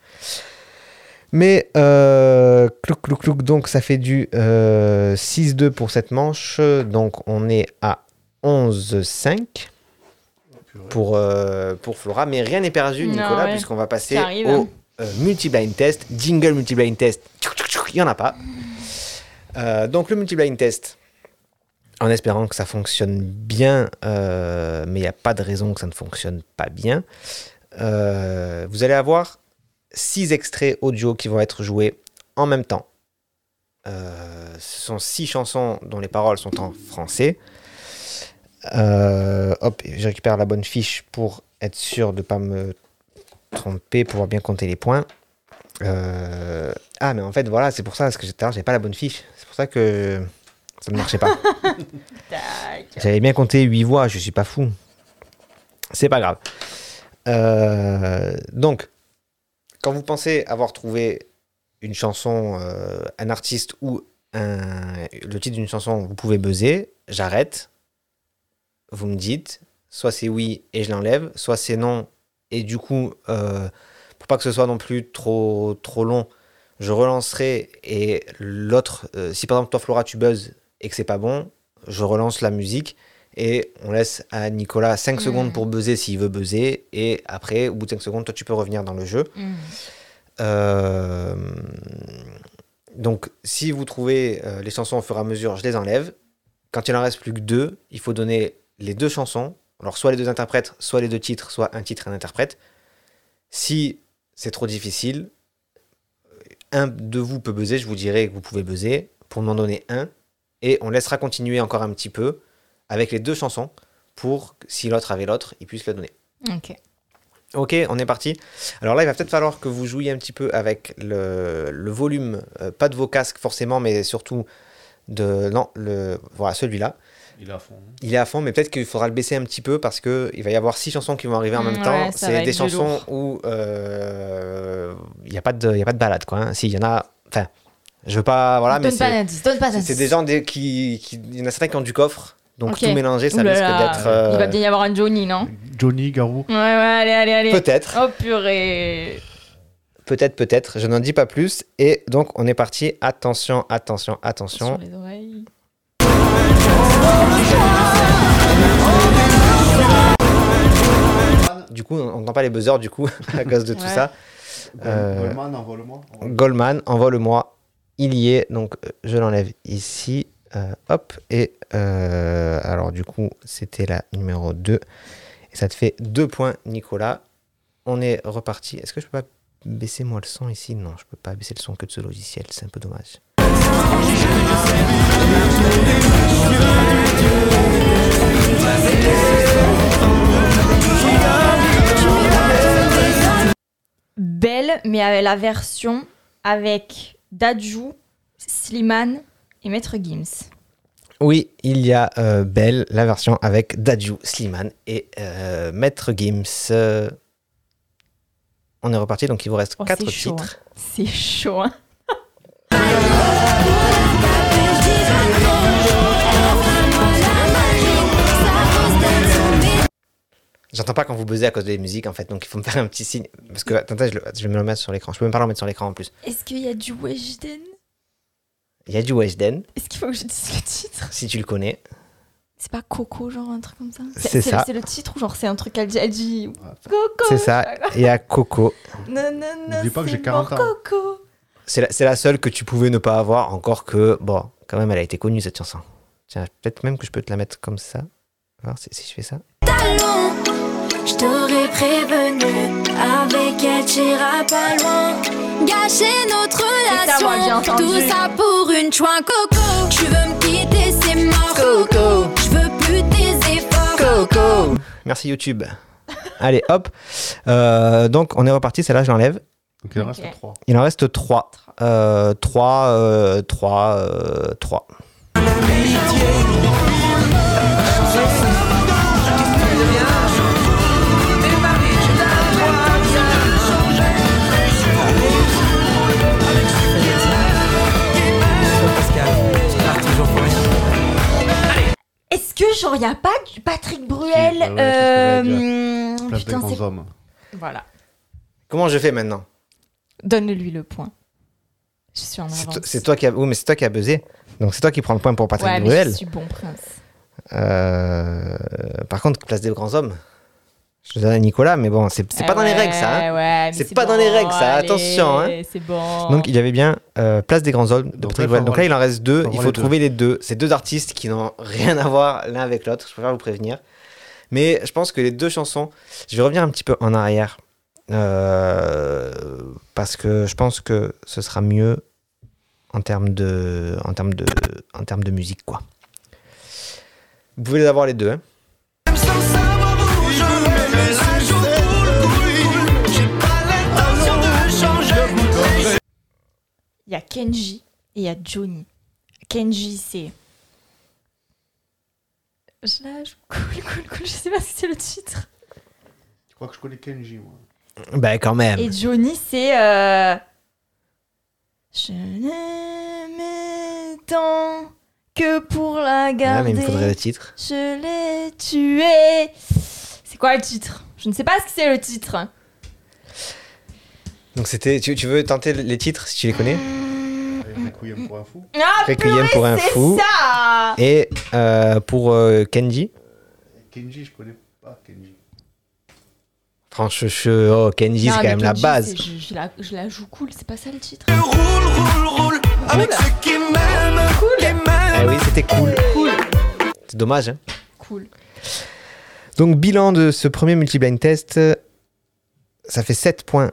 Mais euh, clouc, clouc, clouc, donc ça fait du euh, 6-2 pour cette manche. Donc on est à 11-5 pour, euh, pour Flora. Mais rien n'est perdu, Nicolas, ouais. puisqu'on va passer au hein. euh, multi-blind test. Jingle multi-blind test. Il n'y en a pas. Euh, donc le multi-blind test, en espérant que ça fonctionne bien, mais il n'y a pas de raison que ça ne fonctionne pas bien. Vous allez avoir six extraits audio qui vont être joués en même temps. Euh, ce sont six chansons dont les paroles sont en français. Euh, hop, je récupère la bonne fiche pour être sûr de ne pas me tromper, pouvoir bien compter les points. Euh, ah, mais en fait, voilà, c'est pour ça, parce que j'avais pas la bonne fiche. C'est pour ça que ça ne marchait pas. J'avais bien compté 8 voix, je suis pas fou. C'est pas grave. Euh, donc, quand vous pensez avoir trouvé une chanson, euh, un artiste ou un- le titre d'une chanson, vous pouvez buzzer. J'arrête. Vous me dites, soit c'est oui et je l'enlève, soit c'est non. Et du coup, euh, pour pas que ce soit non plus trop, trop long, je relancerai et l'autre, euh, si par exemple toi Flora tu buzzes et que c'est pas bon, je relance la musique et on laisse à Nicolas 5 Mm. secondes pour buzzer s'il veut buzzer et après au bout de 5 secondes toi tu peux revenir dans le jeu. Mm. Euh, donc si vous trouvez euh, les chansons au fur et à mesure, je les enlève. Quand il en reste plus que deux, il faut donner les deux chansons. Alors soit les deux interprètes, soit les deux titres, soit un titre et un interprète. Si c'est trop difficile, un de vous peut buzzer, je vous dirai que vous pouvez buzzer pour m'en donner un. Et on laissera continuer encore un petit peu avec les deux chansons pour que si l'autre avait l'autre, il puisse le donner. Ok. Ok, on est parti. Alors là, il va peut-être falloir que vous jouiez un petit peu avec le, le volume, euh, pas de vos casques forcément, mais surtout de... Non, le, voilà, celui-là. Il est à fond. Il est à fond, mais peut-être qu'il faudra le baisser un petit peu parce que il va y avoir six chansons qui vont arriver en même Mm, temps. ouais, ça C'est des de chansons lourd. où euh, il n'y a, pas de- il y a pas de balade, quoi. hein. Si, il y en a... Enfin, je veux pas... Voilà, mais Donne pas c'est... d'indice, donne pas c'est- d'indice. C'est des gens des, qui, qui... Il y en a certains qui ont du coffre, donc tout mélanger, ça risque d'être... euh, Il va bien y avoir un Johnny, non Johnny Garou. Ouais, ouais, allez, allez, allez. Peut-être. Oh purée. Peut-être, peut-être, je n'en dis pas plus. Et donc, on est parti. Attention, attention, attention. Sur les oreilles. Du coup, on n'entend pas les buzzers, du coup, à cause de tout Ouais. ça. Euh, Goldman, envole-moi. Goldman, envole-moi. Il y est. Donc, euh, je l'enlève ici. Euh, hop. Et euh, alors, du coup, c'était la numéro 2. Et ça te fait 2 points, Nicolas. On est reparti. Est-ce que je peux pas baisser moi le son ici? Non, je peux pas baisser le son que de ce logiciel. C'est un peu dommage. Belle, mais avec la version avec Dadju, Slimane et Maître Gims. Oui, il y a euh, Belle, la version avec Dadju, Slimane et euh, Maître Gims. Euh, on est reparti, donc il vous reste Oh, 4 c'est chaud, titres. hein. C'est chaud, hein. J'entends pas quand vous buzzez à cause des musiques en fait, donc il faut me faire un petit signe. Parce que, attends, je, le- je vais me le mettre sur l'écran. Je peux même pas le mettre sur l'écran en plus. Est-ce qu'il y a du Weshden? Il y a du Weshden, Est-ce qu'il faut que je dise le titre? Si tu le connais. C'est pas Coco, genre un truc comme ça? C'est ça. C'est le titre ou genre c'est un truc qu'elle dit, elle dit Coco? C'est ça. Il y a Coco. Non, non, non. N'oublie pas que j'ai 40 mort, ans. Coco. C'est la, c'est la seule que tu pouvais ne pas avoir, encore que, bon, quand même, elle a été connue cette chanson. Tiens, peut-être même que je peux te la mettre comme ça. Voir si, si je fais ça. talons. Je t'aurais prévenu, avec elle t'iras pas loin. Gâcher notre ça, moi, j'ai relation, tout ça pour une chouin coco. Tu veux me quitter, c'est mort coco. Je veux plus tes efforts coco. Merci YouTube. Allez, hop. Euh, donc, on est reparti. Celle-là, je l'enlève. Donc il en reste trois. Il en reste 3. 3, 3, 3. Que genre y a pas du Patrick Bruel Si, bah ouais, euh, hum, putain. Voilà. Comment je fais maintenant? Donne-lui le point. Je suis en C'est avance. to- C'est toi qui a, oui, mais c'est toi qui a buzzé. Donc c'est toi qui prends le point pour Patrick ouais, mais Bruel. je suis bon prince. Euh, par contre, place des grands hommes. Je donne à Nicolas, mais bon, c'est pas dans les règles ça. hein. ouais, c'est pas dans les règles ça. allez, Attention. Hein. bon. Donc il y avait bien euh, place des grands hommes de Donc Patrick là, il faut Bruel. Donc là, il en reste deux. Il faut les deux. trouver les deux. C'est deux artistes qui n'ont rien à voir l'un avec l'autre. Je préfère vous prévenir. Mais je pense que les deux chansons, je vais revenir un petit peu en arrière. euh, parce que je pense que ce sera mieux en termes de, en termes de, en termes de musique, quoi. Vous pouvez les avoir les deux. hein. Il y a Kenji et il y a Johnny. Kenji, c'est. Je là, je cool, cool, cool. Je sais pas si c'est le titre. crois que je connais Kenji, moi. Bah, quand même. Et Johnny, c'est. euh, Je n'aimais tant que pour la Ouais, garder. mais il me faudrait le titre. Je l'ai tué. C'est quoi le titre? Je ne sais pas ce que c'est le titre. Donc, c'était. Tu, tu veux tenter les titres si tu les connais? Requiem pour un fou. Ah, Requiem pour un c'est fou. ça Et euh, pour euh, Kenji? Kenji, je connais pas Kenji. Franchement, je- oh, Kenji, c'est quand même la base. Je, je la, je la joue cool, c'est pas ça le titre. Avec ceux qui m'aiment, Cool. Eh oui, c'était cool. Cool. C'est dommage, hein. Cool. Donc, bilan de ce premier multi-blind test. Ça fait 7 points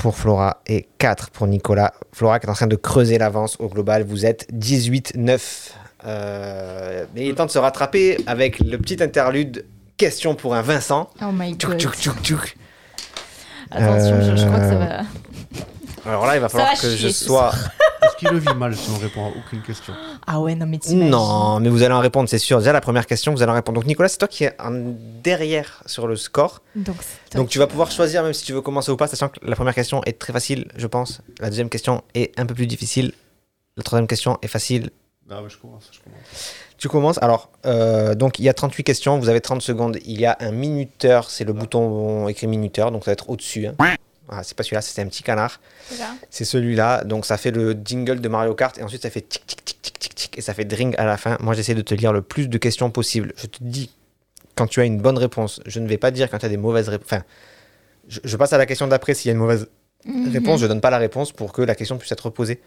pour Flora et 4 pour Nicolas. Flora qui est en train de creuser l'avance au global. Vous êtes 18-9. Euh, mais il est temps de se rattraper avec le petit interlude question pour un Vincent. Oh my god. tchouk, tchouk, tchouk. Attention, je, je crois que ça va. Alors là, il va falloir va que je chier sois. Est-ce qu'il le vit mal si on répond à aucune question Ah ouais, non, mais t'imagines. Non, mais vous allez en répondre, c'est sûr. Déjà, la première question, vous allez en répondre. Donc, Nicolas, c'est toi qui es en derrière sur le score. Donc, c'est Donc, tu vas pouvoir choisir, même si tu veux commencer ou pas, sachant que la première question est très facile, je pense. La deuxième question est un peu plus difficile. La troisième question est facile. Non, mais je commence, je commence. Tu commences. Alors, euh, donc, il y a 38 questions. Vous avez 30 secondes. Il y a un minuteur. C'est le bouton écrit minuteur. Donc, ça va être au-dessus. hein. Ah, c'est pas celui-là, c'est un petit canard. C'est là. C'est celui-là. Donc, ça fait le jingle de Mario Kart. Et ensuite, ça fait tic, tic, tic, tic, tic, tic. Et ça fait dring à la fin. Moi, j'essaie de te lire le plus de questions possible. Je te dis quand tu as une bonne réponse. Je ne vais pas dire quand tu as des mauvaises réponses. Enfin, je, je passe à la question d'après s'il y a une mauvaise Mhm. réponse. Je donne pas la réponse pour que la question puisse être posée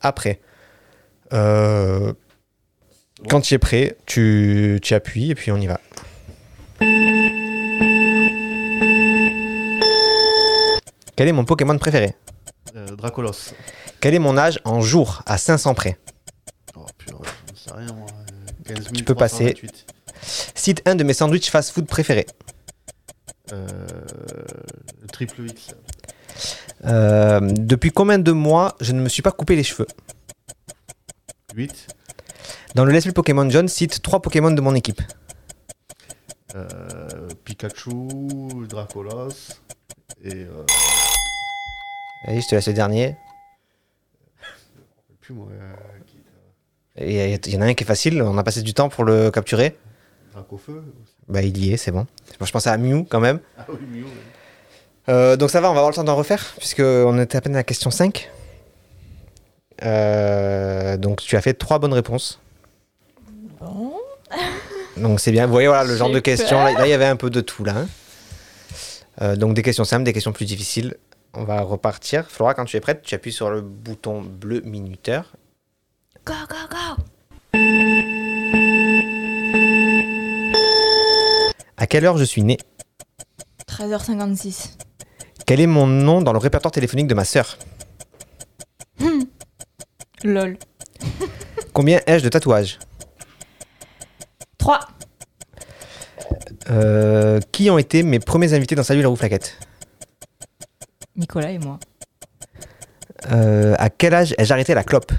après. Euh, quand tu es prêt, tu, tu appuies et puis on y va. Quel est mon Pokémon préféré? Euh, Dracolos. Quel est mon âge en jours à 500 près? Oh purée, j'en sais rien moi. 15 Tu peux passer. 328. Cite un de mes sandwichs fast-food préférés. Euh, le triple X. Euh, depuis combien de mois je ne me suis pas coupé les cheveux? 8. Dans le Let's Play Pokémon John, cite trois Pokémon de mon équipe. Euh, Pikachu, Dracolos et. Euh, Allez, je te laisse le dernier. plus moi. euh, qui- Et Il y en a un qui est facile, on a passé du temps pour le capturer. Aussi. Bah il y est, c'est bon. Moi, je pensais à Mew quand même. Ah oui, Mew. Euh, donc ça va, on va avoir le temps d'en refaire, puisqu'on était à peine à la question 5. Euh, donc tu as fait trois bonnes réponses. Bon. Donc c'est bien. Vous voyez, voilà le genre de questions. Là, peur. là, il y avait un peu de tout là. hein. Euh, donc des questions simples, des questions plus difficiles. On va repartir. Flora, quand tu es prête, tu appuies sur le bouton bleu minuteur. Go, go, go À quelle heure je suis né 13h56. Quel est mon nom dans le répertoire téléphonique de ma sœur? Hmm. Lol. Combien ai-je de tatouages? 3. Euh, Qui ont été mes premiers invités dans Salut la roue flaquette Nicolas et moi. Euh, À quel âge ai-je arrêté la clope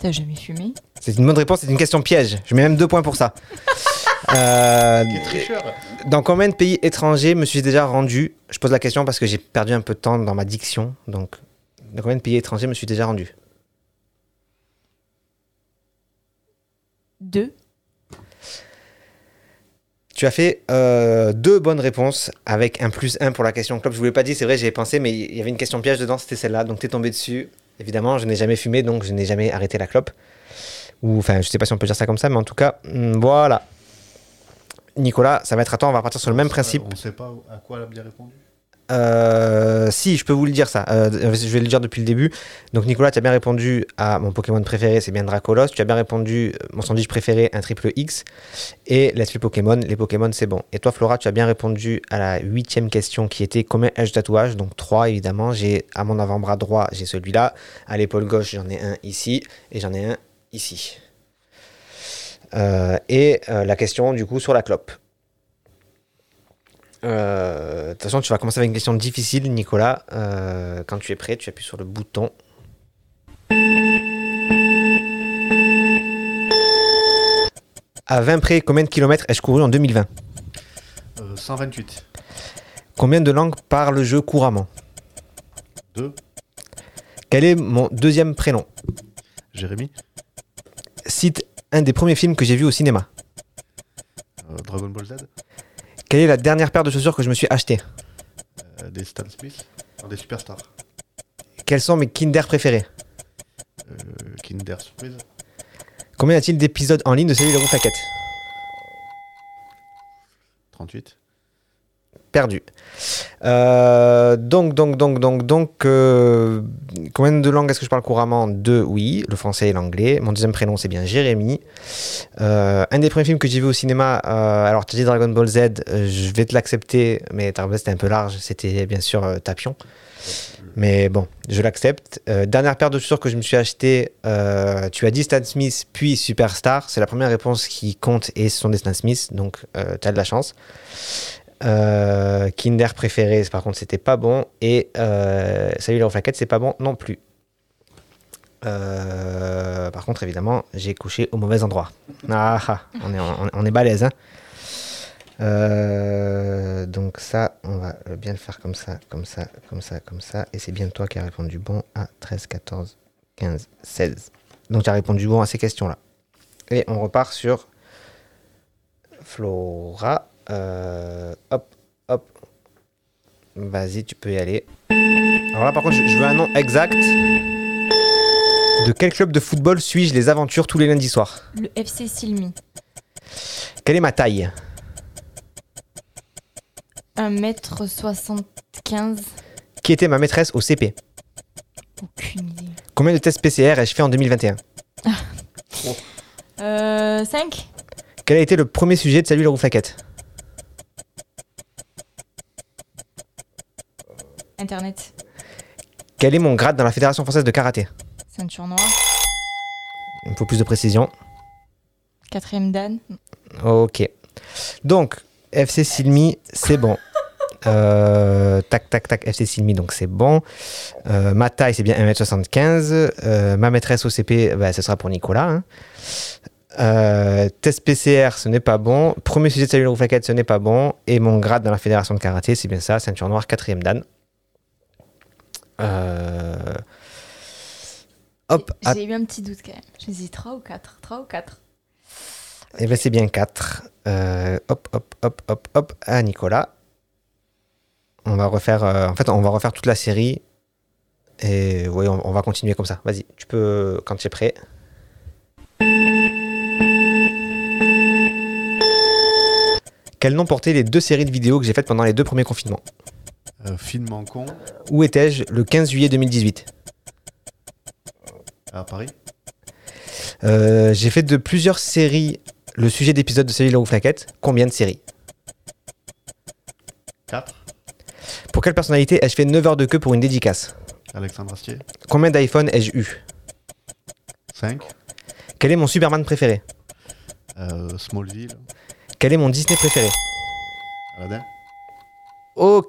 T'as jamais fumé C'est une bonne réponse, c'est une question piège. Je mets même deux points pour ça. Euh, Qui est tricheur. dans combien de pays étrangers me suis déjà rendu Je pose la question parce que j'ai perdu un peu de temps dans ma diction. Donc, dans combien de pays étrangers me suis déjà rendu 2. Tu as fait euh, deux bonnes réponses avec un plus un pour la question club. Je vous l'ai pas dit, c'est vrai, j'y ai pensé, mais il y avait une question piège dedans, c'était celle-là. Donc, tu es tombé dessus. Évidemment, je n'ai jamais fumé, donc je n'ai jamais arrêté la clope. Ou, enfin, je sais pas si on peut dire ça comme ça, mais en tout cas, hum, voilà. Nicolas, ça va être à toi, on va partir sur le même principe. On ne sait pas à quoi elle a bien répondu. Euh, si, je peux vous le dire ça. Euh, je vais le dire depuis le début. Donc Nicolas, tu as bien répondu à mon Pokémon préféré, c'est bien Dracolos. Tu as bien répondu euh, mon sandwich préféré, un triple X. Et Let's Play Pokémon, les Pokémon c'est bon. Et toi Flora, tu as bien répondu à la huitième question qui était combien ai-je tatouages? Donc 3 évidemment. J'ai à mon avant-bras droit, j'ai celui-là. À l'épaule gauche, j'en ai un ici. Et j'en ai un ici. Et la question du coup sur la clope. Euh, De toute façon, tu vas commencer avec une question difficile, Nicolas. Euh, quand tu es prêt, tu appuies sur le bouton. À 20 près, combien de kilomètres ai-je couru en 2020 Euh, 128. Combien de langues parle-je couramment? Deux. Quel est mon deuxième prénom? Jérémy. Cite un des premiers films que j'ai vu au cinéma. Euh, Dragon Ball Z. Quelle est la dernière paire de chaussures que je me suis achetée Euh, des Stan Smith. Non, des superstars. Quels sont mes Kinder préférés Euh, Kinder Surprise. Combien y a-t-il d'épisodes en ligne de Salut les Rouflaquettes 38. Perdu. Euh, donc, donc, donc, donc, donc, euh, combien de langues est-ce que je parle couramment? Deux, oui, le français et l'anglais. Mon deuxième prénom, c'est bien Jérémy. Euh, un des premiers films que j'ai vu au cinéma, euh, alors tu as dit Dragon Ball Z, euh, je vais te l'accepter, mais c'était un peu large, c'était bien sûr euh, Tapion. Mais bon, je l'accepte. Euh, dernière paire de chaussures que je me suis acheté, euh, tu as dit Stan Smith, puis Superstar. C'est la première réponse qui compte et ce sont des Stan Smith, donc tu as de la chance. Euh, Kinder préféré, par contre, c'était pas bon. Et euh, Salut les Rouflaquettes, c'est pas bon non plus. Euh, par contre, évidemment, j'ai couché au mauvais endroit. Ah, ah, on est, on, balèze. hein. Donc ça, on va bien le faire comme ça, comme ça, comme ça, comme ça. Et c'est bien toi qui as répondu bon à 13, 14, 15, 16. Donc tu as répondu bon à ces questions-là. Et on repart sur Flora. Euh, hop, hop. Vas-y, tu peux y aller. Alors là, par contre, je, veux un nom exact. De quel club de football suis-je les aventures tous les lundis soirs? Le FC Silmi. Quelle est ma taille? 1m75. Qui était ma maîtresse au CP Aucune idée. Combien de tests PCR ai-je fait en 2021 Euh, 5 Quel a été le premier sujet de Salut la rouflaquette? Internet. Quel est mon grade dans la Fédération française de karaté Ceinture noire. Il me faut plus de précision. Quatrième Dan. Ok. Donc, FC Silmi, c'est bon. Euh, tac, tac, tac, FC Silmi, donc c'est bon. Euh, ma taille, c'est bien 1m75. Euh, ma maîtresse au CP, bah, ce sera pour Nicolas. hein. Euh, test PCR, ce n'est pas bon. Premier sujet de Salut la rouflaquette, ce n'est pas bon. Et mon grade dans la fédération de karaté, c'est bien ça, ceinture noire, quatrième Dan. Euh, à- J'ai eu un petit doute quand même. Je me suis dit 3 ou 4 3 ou 4 Eh ben c'est bien 4. hop, hop, hop, hop, hop, à Nicolas. On va refaire, euh, en fait, on va refaire toute la série. Et oui, on, on va continuer comme ça. Vas-y, tu peux, quand tu es prêt. Quel nom portaient les deux séries de vidéos que j'ai faites pendant les deux premiers confinements? Euh, film en con. Où étais-je le 15 juillet 2018 À Paris. Euh, J'ai fait de plusieurs séries le sujet d'épisode de Salut la Rouflaquette. Combien de séries? 4. Pour quelle personnalité ai-je fait 9 heures de queue pour une dédicace? Alexandre Astier. Combien d'iPhone ai-je eu? 5. Quel est mon Superman préféré? Euh, Smallville. Quel est mon Disney préféré? Aladdin. Ok.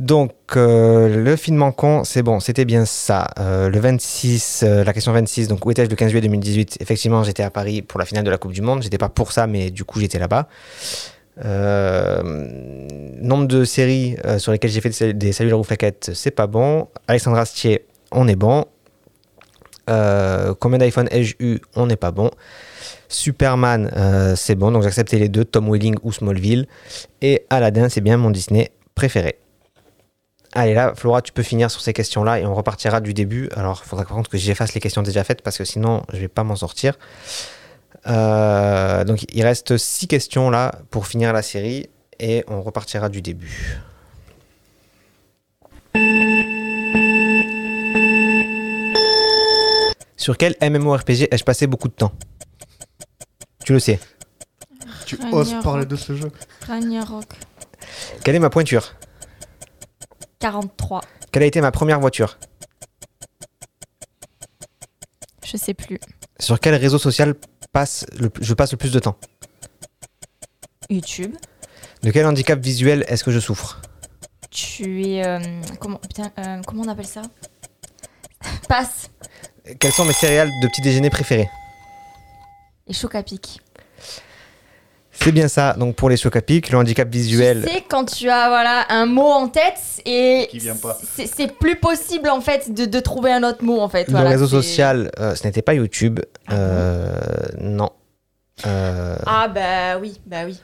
Donc, euh, le film manquant, c'est bon, c'était bien ça. Euh, le 26, euh, la question 26, donc où étais-je le 15 juillet 2018 Effectivement, j'étais à Paris pour la finale de la Coupe du Monde. J'étais pas pour ça, mais du coup, j'étais là-bas. Nombre de séries sur lesquelles j'ai fait des, des Salut la rouflaquette, c'est pas bon. Alexandre Astier, on est bon. Euh, combien d'iPhone ai-je eu On n'est pas bon. Superman, euh, c'est bon, donc j'acceptais les deux, Tom Welling ou Smallville. Et Aladdin, c'est bien mon Disney préféré. Allez là, Flora, tu peux finir sur ces questions-là et on repartira du début. Alors, il faudra par contre que j'efface les questions déjà faites parce que sinon, je vais pas m'en sortir. Euh, donc, il reste six questions là pour finir la série et on repartira du début. Sur quel MMORPG ai-je passé beaucoup de temps Tu le sais. Tu Ragnarok. oses parler de ce jeu Ragnarok. Quelle est ma pointure 43. Quelle a été ma première voiture Je sais plus. Sur quel réseau social passe le- je passe le plus de temps YouTube. De quel handicap visuel est-ce que je souffre Tu es. euh, comment, putain, euh, comment on appelle ça? Passe. Quels sont mes céréales de petit déjeuner préférés Et choc à pic. C'est bien ça. Donc pour les chocs à pic, le handicap visuel. Tu sais, quand tu as voilà, un mot en tête et Qui vient pas. c'est c'est plus possible en fait de, de trouver un autre mot en fait. le Voilà, réseau c'est- social, euh, ce n'était pas YouTube. Euh, non. Euh, Ah bah oui, bah oui.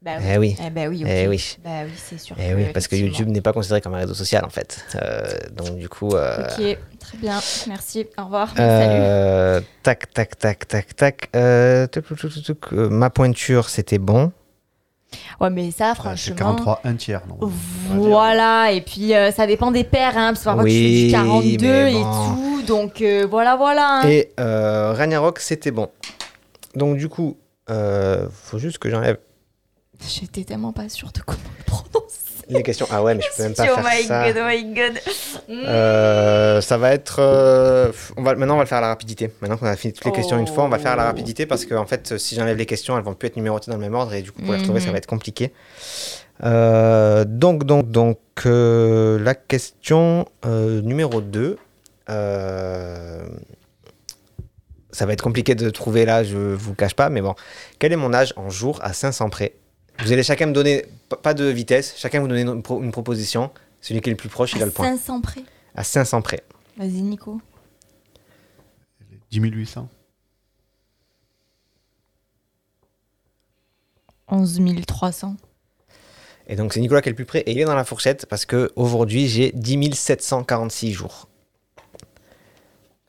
Bah oui. Eh oui. Eh bah oui. Eh oui. Bah oui, c'est sûr. Eh oui, parce que YouTube n'est pas considéré comme un réseau social en fait. Euh, donc du coup. euh, Ok, très bien. Merci. Au revoir. Salut. euh, tac, tac, tac, tac, tac. Euh, euh, ma pointure, c'était bon. Ouais, mais ça, franchement. 43, un tiers, non Voilà, et puis euh, ça dépend des paires, hein, parce que parfois tu fais Oui, du 42 mais et bon. tout, donc euh, voilà, voilà. hein. Et euh, Ragnarok, c'était bon. Donc du coup, euh, faut juste que j'enlève J'étais tellement pas sûre de comment le prononcer. les questions. Ah ouais, mais je peux même pas oh faire my ça. god, oh my god. Mm. Euh, ça va être. euh, on va, maintenant, on va le faire à la rapidité. Maintenant qu'on a fini toutes les questions une fois, on va le faire à la Oh. rapidité parce que, en fait, si j'enlève les questions, elles vont plus être numérotées dans le même ordre et du coup, pour les retrouver, ça Mhm. va être compliqué. Euh, donc, donc, donc, euh, la question euh, numéro 2. ça va être compliqué de trouver là, je vous le cache pas, mais bon. Quel est mon âge en jour à 500 près? Vous allez chacun me donner, pas de vitesse, chacun vous donner une, pro- une proposition. Celui qui est le plus proche, il a le point. 500 près. À 500 près. Vas-y, Nico. 10 800. 11 300. Et donc c'est Nicolas qui est le plus près et il est dans la fourchette parce que aujourd'hui j'ai 10 746 jours.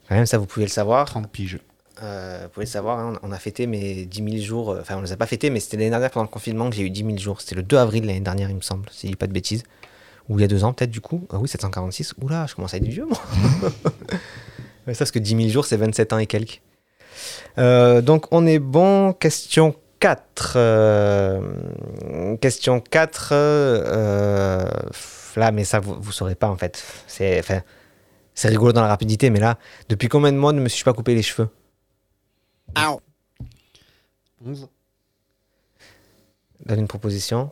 Quand même ça vous pouvez le savoir. 30 piges. Euh, vous pouvez le savoir, hein, on a fêté mes 10 000 jours, euh, enfin on les a pas fêtés mais c'était l'année dernière pendant le confinement que j'ai eu 10 000 jours. C'était le 2 avril l'année dernière il me semble, si je dis pas de bêtises. Ou il y a deux ans peut-être du coup. Ah oui 746, oula je commence à être vieux moi. Ça parce que 10 000 jours c'est 27 ans et quelques. Euh, donc on est bon, question 4. euh, question 4. euh, là, mais ça, vous ne saurez pas en fait. C'est rigolo dans la rapidité, mais là, depuis combien de mois ne me suis-je pas coupé les cheveux? 11. Donne une proposition.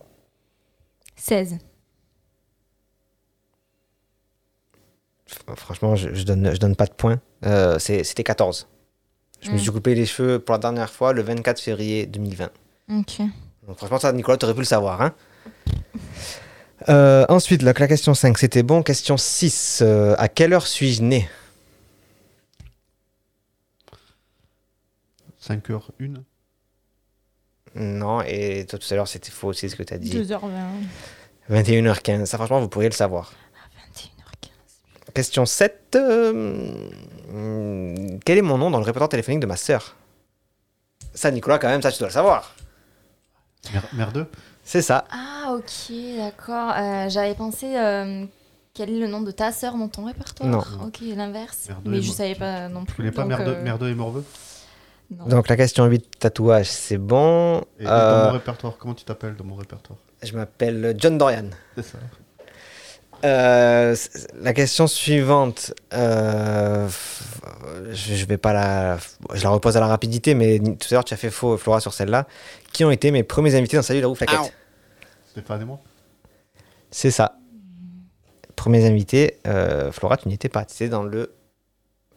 16. F- Franchement, je, je donne, je donne pas de points. Euh, C'était 14. Je me Mm. suis coupé les cheveux pour la dernière fois le 24 février 2020. Ok. Donc, franchement, ça, Nicolas, tu aurais pu le savoir. Hein Euh, ensuite, la, la question 5, c'était bon. Question 6, euh, à quelle heure suis-je né? 5 heures, 1. Non, et toi tout à l'heure, c'était faux aussi ce que tu as dit. 2h20. 21h15. Ça, franchement, vous pourriez le savoir. Question 7. euh, hmm, quel est mon nom dans le répertoire téléphonique de ma sœur? Ça, Nicolas, quand même, ça, tu dois le savoir. Merdeux C'est ça. Ah, ok, d'accord. Euh, J'avais pensé. euh, quel est le nom de ta sœur dans ton répertoire? Non. Ok, l'inverse. Merdeux Mais je savais pas non Tu plus. connais pas donc, merdeux, euh, merdeux et morveux non. Donc, la question 8, tatouage, c'est bon. Et, et Euh, dans mon répertoire, comment tu t'appelles dans mon répertoire? je m'appelle John Dorian. C'est ça. Euh, la question suivante, euh, je, vais pas la, je la repose à la rapidité, mais tout à l'heure tu as fait faux, Flora, sur celle-là. Qui ont été mes premiers invités dans Salut la roue flaquette? Stéphane et moi C'est ça. Premiers invités, euh, Flora, tu n'y étais pas. Tu étais dans le.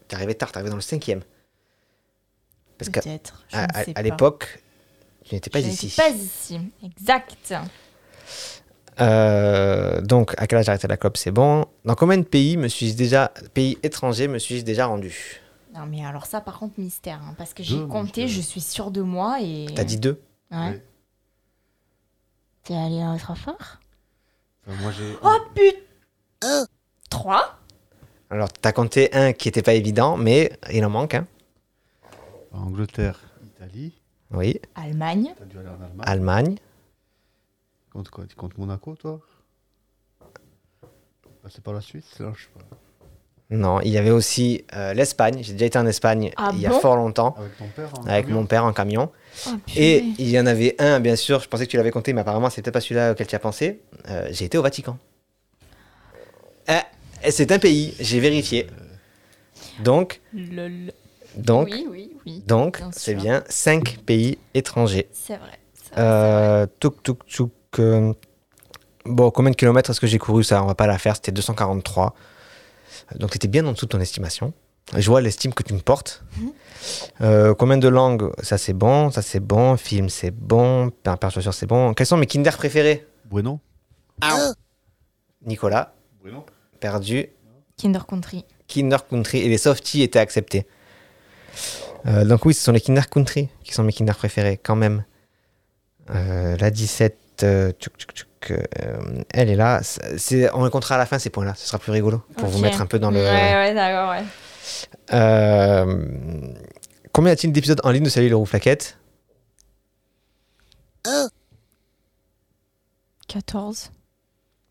Tu arrivé tard, tu arrivé dans le cinquième. Parce qu'à Peut-être, je à, à- à l'époque, tu n'étais pas Je ici. n'étais pas ici. Exact. Euh, donc, à quel âge j'ai arrêté la clope, c'est bon. Dans combien de pays me suis-je déjà, pays étrangers me suis-je déjà rendu? Non, mais alors ça, par contre, mystère. hein, parce que j'ai compté, je suis sûre de moi et. T'as dit deux? Ouais. T'es allé dans trop fort Enfin, moi, j'ai. Oh putain 3 Alors, t'as compté un qui n'était pas évident, mais il en manque un. Angleterre, Italie. Oui. Allemagne. T'as dû aller en Allemagne. Allemagne. Compte quoi? Tu comptes Monaco, toi? Bah, C'est pas la Suisse, là, je sais pas. Non, il y avait aussi euh, l'Espagne. J'ai déjà été en Espagne Ah il y a bon? fort longtemps. Avec ton père en Avec camion? mon père en camion. Oh, Et il y en avait un, bien sûr, je pensais que tu l'avais compté, mais apparemment, c'était pas celui-là auquel tu as pensé. Euh, j'ai été au Vatican. Ah, et c'est un pays, j'ai vérifié. Donc, Lol. Donc, Oui, oui, oui, donc, c'est bien cinq pays étrangers. C'est vrai. Euh, Touk, touk, touk. euh, Bon, combien de kilomètres est-ce que j'ai couru Ça, on va pas la faire, c'était 243. Donc, c'était bien en dessous de ton estimation. Je vois l'estime que tu me portes. Euh, combien de langues? Ça, c'est bon. Ça, c'est bon. Film, c'est bon. Per- Persuasion, c'est bon. Quels sont mes Kinder préférés? Bueno. Nicolas. Bueno. Perdu. Kinder Country. Kinder Country et les softies étaient acceptés. Euh, donc oui, ce sont les Kinder Country qui sont mes Kinder préférés quand même. Euh, la 17, euh, tchouk, tchouk, tchouk, euh, elle est là. C'est- on les comptera à la fin ces points-là, ce sera plus rigolo pour vous Ok. mettre un peu dans le... Ouais, ouais, d'accord, ouais. Euh, combien y a-t-il d'épisodes en ligne de Salut le Rouflaquette 14.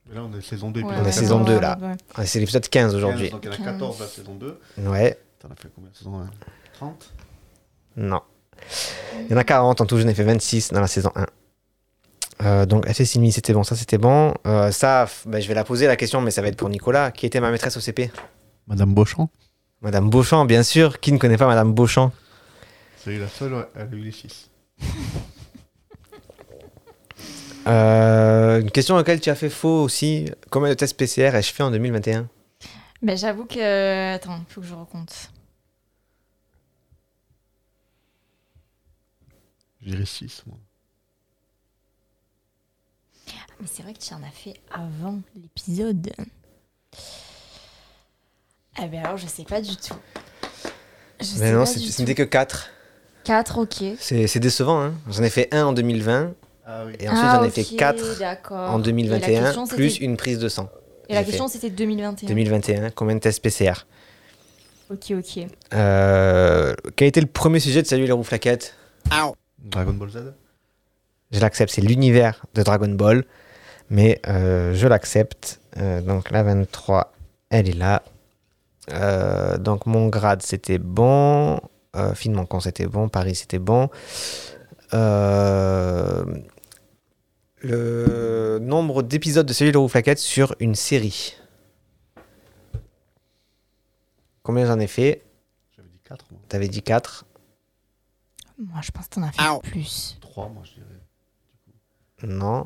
Mais Là, on est saison 2. Ouais, On est saison ouais, 2 ouais, là. ouais. Ouais, C'est l'épisode 15 aujourd'hui. Donc il y en a 14 la saison 2. Ouais. T'en as fait combien saison 1 30 Non. Il y en a 40 en tout, j'en ai fait 26 dans la saison 1. Euh, donc, Assassin's c'était bon, ça c'était bon. Euh, ça, bah, je vais la poser la question, mais ça va être pour Nicolas. Qui était ma maîtresse au CP Madame Beauchamp. Madame Beauchamp, bien sûr. Qui ne connaît pas Madame Beauchamp? C'est la seule, elle a eu les 6. Euh, Une question à laquelle tu as fait faux aussi. Combien de tests PCR ai-je fait en 2021 Ben, j'avoue que. Attends, il faut que je recompte. Je dirais 6, moi. Mais c'est vrai que tu en as fait avant l'épisode. Eh ben alors, je sais pas du tout. Je Mais sais non, pas c'est- du ce n'était que 4. 4, ok. C'est décevant. Hein j'en ai fait un en 2020. Ah oui. Et ensuite, Ah, j'en ai fait 4 d'accord. en Et la 2021, question, plus une prise de sang. Et la question, c'était 2021. 2021, combien de tests PCR Ok, ok. Euh, Quel était le premier sujet de Salut les rouflaquettes Dragon Ball Z Je l'accepte, c'est l'univers de Dragon Ball. Mais euh, je l'accepte. Euh, donc la 23, elle est là. Euh, donc mon grade, c'était bon. Film manquant, c'était bon. Paris, c'était bon. Le nombre d'épisodes de Salut les rouflaquettes sur une série. Combien j'en ai fait? J'avais dit 4, moi. T'avais dit 4. Moi, je pense que t'en as fait plus. 3, moi, je dirais. Non.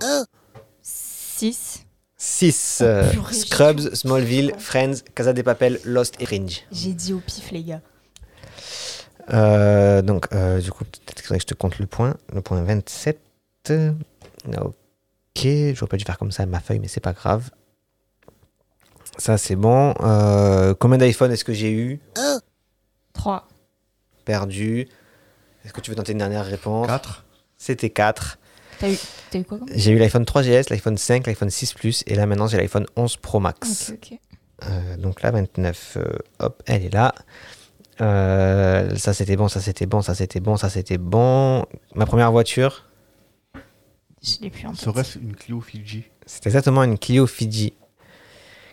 6. 6. Oh, purée, j'ai Scrubs, Smallville, Friends, Casa de Papel, Lost et Fringe. J'ai dit au pif, les gars. Euh, donc, euh, du coup, peut-être que je te compte le point. Le point 27. Ok, j'aurais pas dû faire comme ça ma feuille, mais c'est pas grave. Ça, c'est bon. Euh, combien d'iPhone est-ce que j'ai eu? 3. Perdu. Est-ce que tu veux tenter une dernière réponse 4. C'était 4. T'as eu, t'as eu quoi comme J'ai eu l'iPhone 3GS, l'iPhone 5, l'iPhone 6 Plus et là maintenant j'ai l'iPhone 11 Pro Max. Euh, donc la 29, euh, hop, elle est là. Euh, ça c'était bon, ça c'était bon, ça c'était bon, ça c'était bon. Ma première voiture, Je l'ai plus en tête. Serait-ce une Clio Fiji? C'est exactement une Clio Fiji.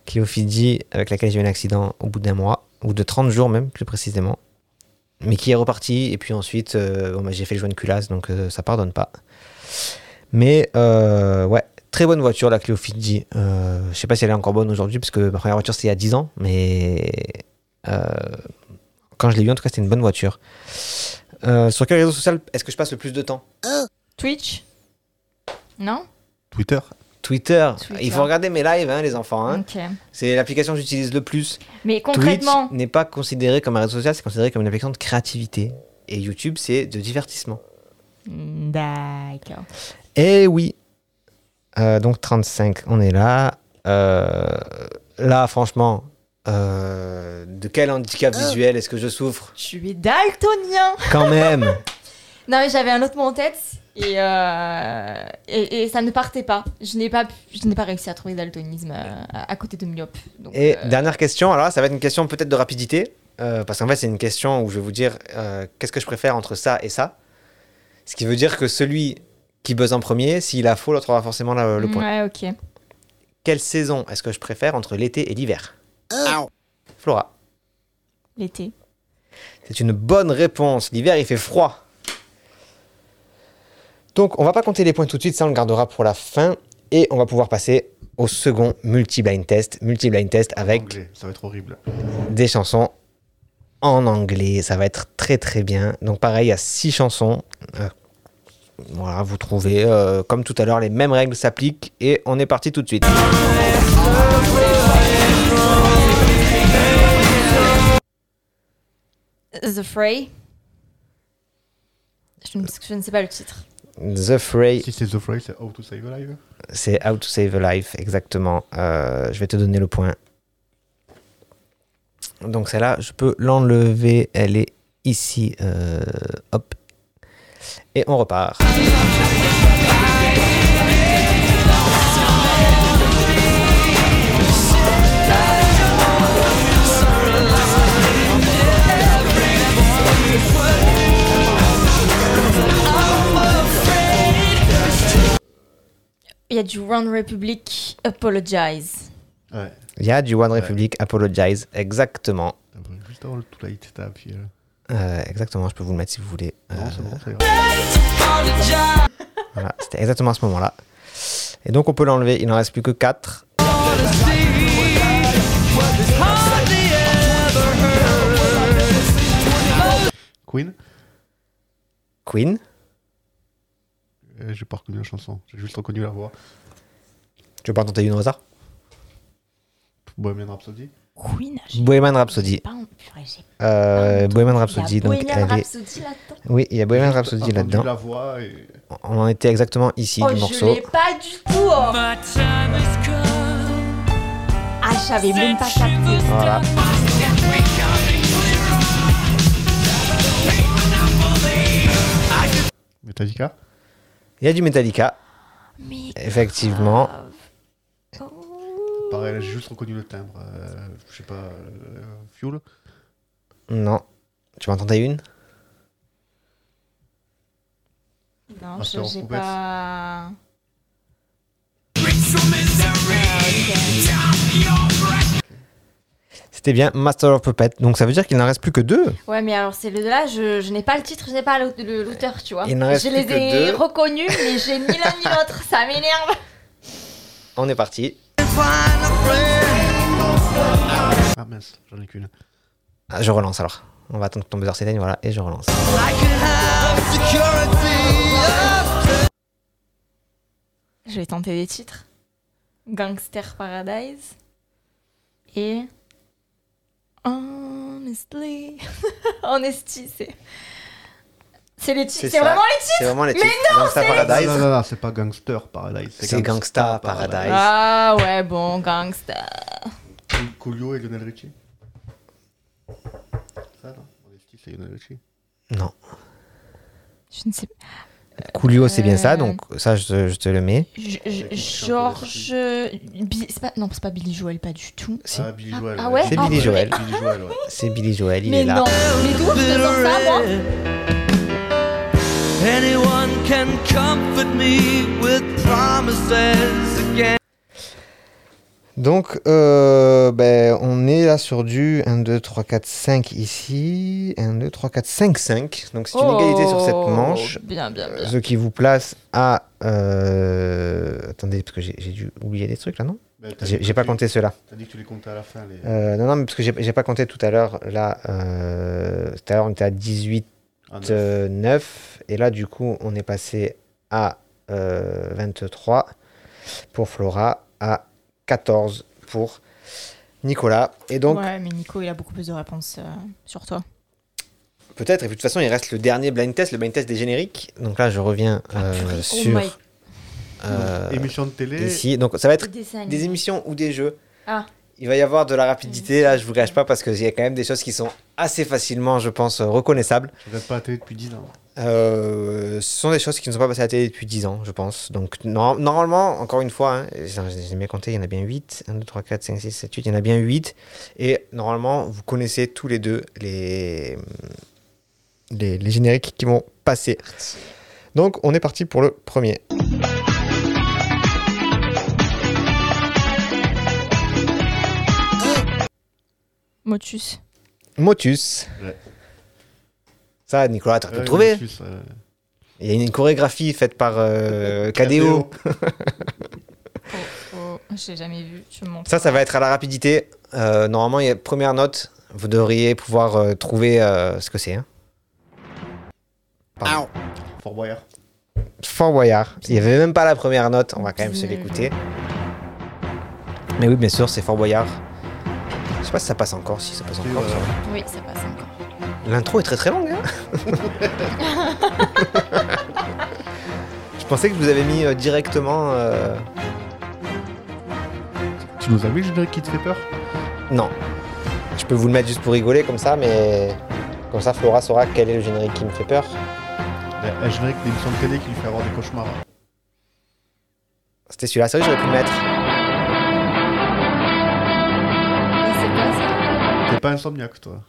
Clio Fiji avec laquelle j'ai eu un accident au bout d'un mois, ou de 30 jours même plus précisément. Mais qui est reparti et puis ensuite euh, bon, bah, j'ai fait le joint de culasse donc euh, ça pardonne pas. Mais euh, ouais, très bonne voiture la Clio Fiji. Euh, je sais pas si elle est encore bonne aujourd'hui parce que ma première voiture c'était il y a 10 ans, mais euh, quand je l'ai eu en tout cas c'était une bonne voiture. Euh, sur quel réseau social est-ce que je passe le plus de temps? Twitch? Non? Twitter? Twitter. Twitter. Il faut regarder mes lives, hein, les enfants. hein. C'est l'application que j'utilise le plus. Mais concrètement Twitch n'est pas considéré comme un réseau social, c'est considéré comme une application de créativité. Et YouTube, c'est de divertissement. Hmm, D'accord. Eh oui. Euh, donc 35, on est là. Euh, là, franchement, euh, de quel handicap visuel est-ce que je souffre? Tu es daltonien Quand même. Non, mais j'avais un autre mot en tête et, euh, et, et ça ne partait pas. Je n'ai pas, pu- je n'ai pas réussi à trouver daltonisme euh, à, à côté de myope. Donc, Et euh, dernière question, alors là, ça va être une question peut-être de rapidité, euh, parce qu'en fait, c'est une question où je vais vous dire euh, qu'est-ce que je préfère entre ça et ça. Ce qui veut dire que celui qui buzz en premier, s'il a faux, l'autre aura forcément la- le point. Ouais, ok. Quelle saison est-ce que je préfère entre l'été et l'hiver? Flora. L'été. C'est une bonne réponse. L'hiver, il fait froid. Donc, on va pas compter les points tout de suite, ça on le gardera pour la fin. Et on va pouvoir passer au second multi-blind test. Multi-blind test avec Anglais, ça va être horrible. des chansons en anglais. Ça va être très très bien. Donc pareil, il y a six chansons. Euh, voilà, vous trouvez, euh, comme tout à l'heure, les mêmes règles s'appliquent. Et on est parti tout de suite. The Fray. Je ne, je ne sais pas le titre. The Fray. Si c'est The Fray, c'est How to Save a Life. C'est How to Save a Life, exactement. Euh, je vais te donner le point. Donc celle-là, je peux l'enlever. Elle est ici. Euh, hop. Et on repart. Il y a du One Republic Apologize. Ouais. Il y a du One Republic Apologize, exactement. Juste avant le Too Late, c'était à pied. là. Euh, exactement, je peux vous le mettre si vous voulez. Non, Euh, bon. Voilà, c'était exactement à ce moment-là. Et donc on peut l'enlever, il n'en reste plus que 4. Queen Queen. Euh, J'ai pas reconnu la chanson, j'ai juste reconnu la voix. Tu veux pas en tenter une au hasard? Bohemian Rhapsody Queen Bohemian Rhapsody. Pas purée, Euh, Bohemian Rhapsody. Il y a donc Bohemian elle est- Rhapsody là-dedans Oui, il y a Bohemian Rhapsody là-dedans. la voix et... On en était exactement ici oh, du je morceau. l'ai pas du tout. oh. Ah, je savais même pas capté. Voilà. Metallica? Il y a du Metallica. Effectivement. Pareil, j'ai juste reconnu le timbre. euh, je sais pas, euh, Fuel Non. Tu m'en tenter une? Non, Master je of j'ai Puppets. pas. C'était bien Master of Puppet. Donc ça veut dire qu'il n'en reste plus que deux. Ouais, mais alors c'est le là, je, je n'ai pas le titre, je n'ai pas l'auteur, tu vois. Il n'en reste je plus les que ai deux. reconnus, mais j'ai ni l'un ni l'autre, ça m'énerve. On est parti. Ah mince, j'en ai qu'une. Ah, je relance alors. On va attendre que ton buzzer s'éteigne, voilà, et je relance. Je vais tenter des titres. Gangster Paradise. Et. Honestly. Honesty, c'est. C'est les titres. C'est vraiment les titres C'est vraiment les Mais non, Gangsta Paradise. Non, non, non, c'est pas Gangster Paradise. C'est Gangsta Paradise. Ah ouais, bon, gangster. Cool- Coolio et Lionel Richie. Ça, non? Honesty, c'est Lionel Richie. Non. Je ne sais pas. Coolio, c'est bien ça, Euh, donc ça, je, je te le mets. Georges. Pas- Non, c'est pas Billy Joel, pas du tout. Si. Ah, Billy Joel. Ah ouais C'est Ah Billy ouais. Joel. Billy Joel, ouais. C'est Billy Joel, il Mais est là. non, mais d'où je te sens ça, moi Anyone can comfort me with promises again. Donc, euh, ben, on est là sur du 1, 2, 3, 4, 5 ici. 1, 2, 3, 4, 5, 5. Donc, c'est une égalité sur cette Oh, manche. Bien, bien, bien. Ce qui vous place à. euh, Attendez, parce que j'ai dû oublier des trucs là, non Ben, t'as J'ai pas tu- compté ceux-là. T'as dit que tu les comptais à la fin. Les... Euh, non, non, mais parce que j'ai pas compté tout à l'heure. Là, euh, tout à l'heure, on était à 18, Ah, neuf. euh, 9. Et là, du coup, on est passé à euh, 23 pour Flora, à 14 pour Nicolas. Et donc, Ouais, mais Nico, il a beaucoup plus de réponses euh, sur toi. peut-être, et de toute façon, il reste le dernier blind test, le blind test des génériques. Donc là, je reviens euh, sur. my- euh, Émission de télé. Ici, donc ça va être Des des émissions ou des jeux. Ah. Il va y avoir de la rapidité, là, je vous cache pas, parce qu'il y a quand même des choses qui sont assez facilement, je pense, euh, reconnaissables. Je regarde pas la télé depuis 10 ans. Euh, ce sont des choses qui ne sont pas passées à la télé depuis 10 ans, je pense. Donc, nor- normalement, encore une fois, hein, j'ai j'ai bien compté, il y en a bien 8. 1, 2, 3, 4, 5, 6, 7, 8. Il y en a bien 8. Et normalement, vous connaissez tous les deux les, les, les génériques qui vont passer. Donc, on est parti pour le premier. Motus. Motus. Ouais. Ça, Nicolas, tu pu Ouais, le trouver. Motus, euh, Il y a une chorégraphie faite par euh, KDO. Oh, j'ai jamais vu, tu me montres. Ça, ça va être à la rapidité. Euh, normalement, il y a première note. Vous devriez pouvoir euh, trouver euh, ce que c'est. Hein. Fort Boyard. Fort Boyard. Il n'y avait même pas la première note. On va quand même se l'écouter. Mais oui, bien sûr, c'est Fort Boyard. Je sais pas si ça passe encore. Si ça passe encore. ça. Oui, ça passe encore. L'intro est très très longue. hein. je pensais que je vous avais mis euh, directement. euh, Tu nous as mis le générique qui te fait peur? Non. Je peux vous le mettre juste pour rigoler comme ça, mais comme ça Flora saura quel est le générique qui me fait peur. Un générique d'émission de télé qui lui fait avoir des cauchemars. C'était celui-là, c'est vrai que j'aurais pu le mettre. Pas insomniaque, toi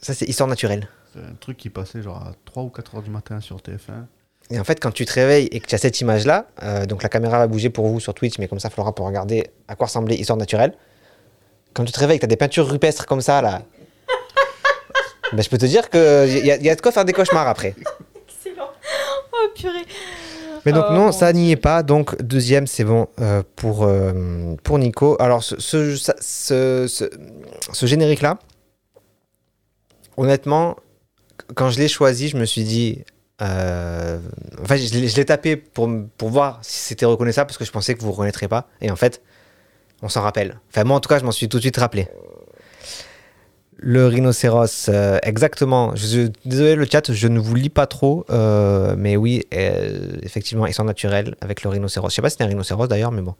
Ça, c'est Histoire naturelle. C'est un truc qui passait genre à 3 ou 4 heures du matin sur TF1. Et en fait, quand tu te réveilles et que tu as cette image-là, euh, donc la caméra va bouger pour vous sur Twitch, mais comme ça, Flora pour regarder à quoi ressemblait Histoire naturelle. Quand tu te réveilles, que tu as des peintures rupestres comme ça, là. ben, je peux te dire qu'il y, a- y a de quoi faire des cauchemars après. Excellent. Oh purée. Mais donc Oh, non, ça n'y est pas. Donc deuxième, c'est bon euh, pour, euh, pour Nico. Alors ce, ce, ça- ce, ce- ce générique-là, honnêtement, quand je l'ai choisi, je me suis dit... euh, enfin, je l'ai tapé pour, pour voir si c'était reconnaissable parce que je pensais que vous ne reconnaîtrez pas. Et en fait, on s'en rappelle. Enfin, moi, en tout cas, je m'en suis tout de suite rappelé. Le rhinocéros, euh, exactement. Je, désolé le chat, je ne vous lis pas trop, euh, mais oui, effectivement, ils sont naturels avec le rhinocéros. Je sais pas si c'est un rhinocéros d'ailleurs, mais bon.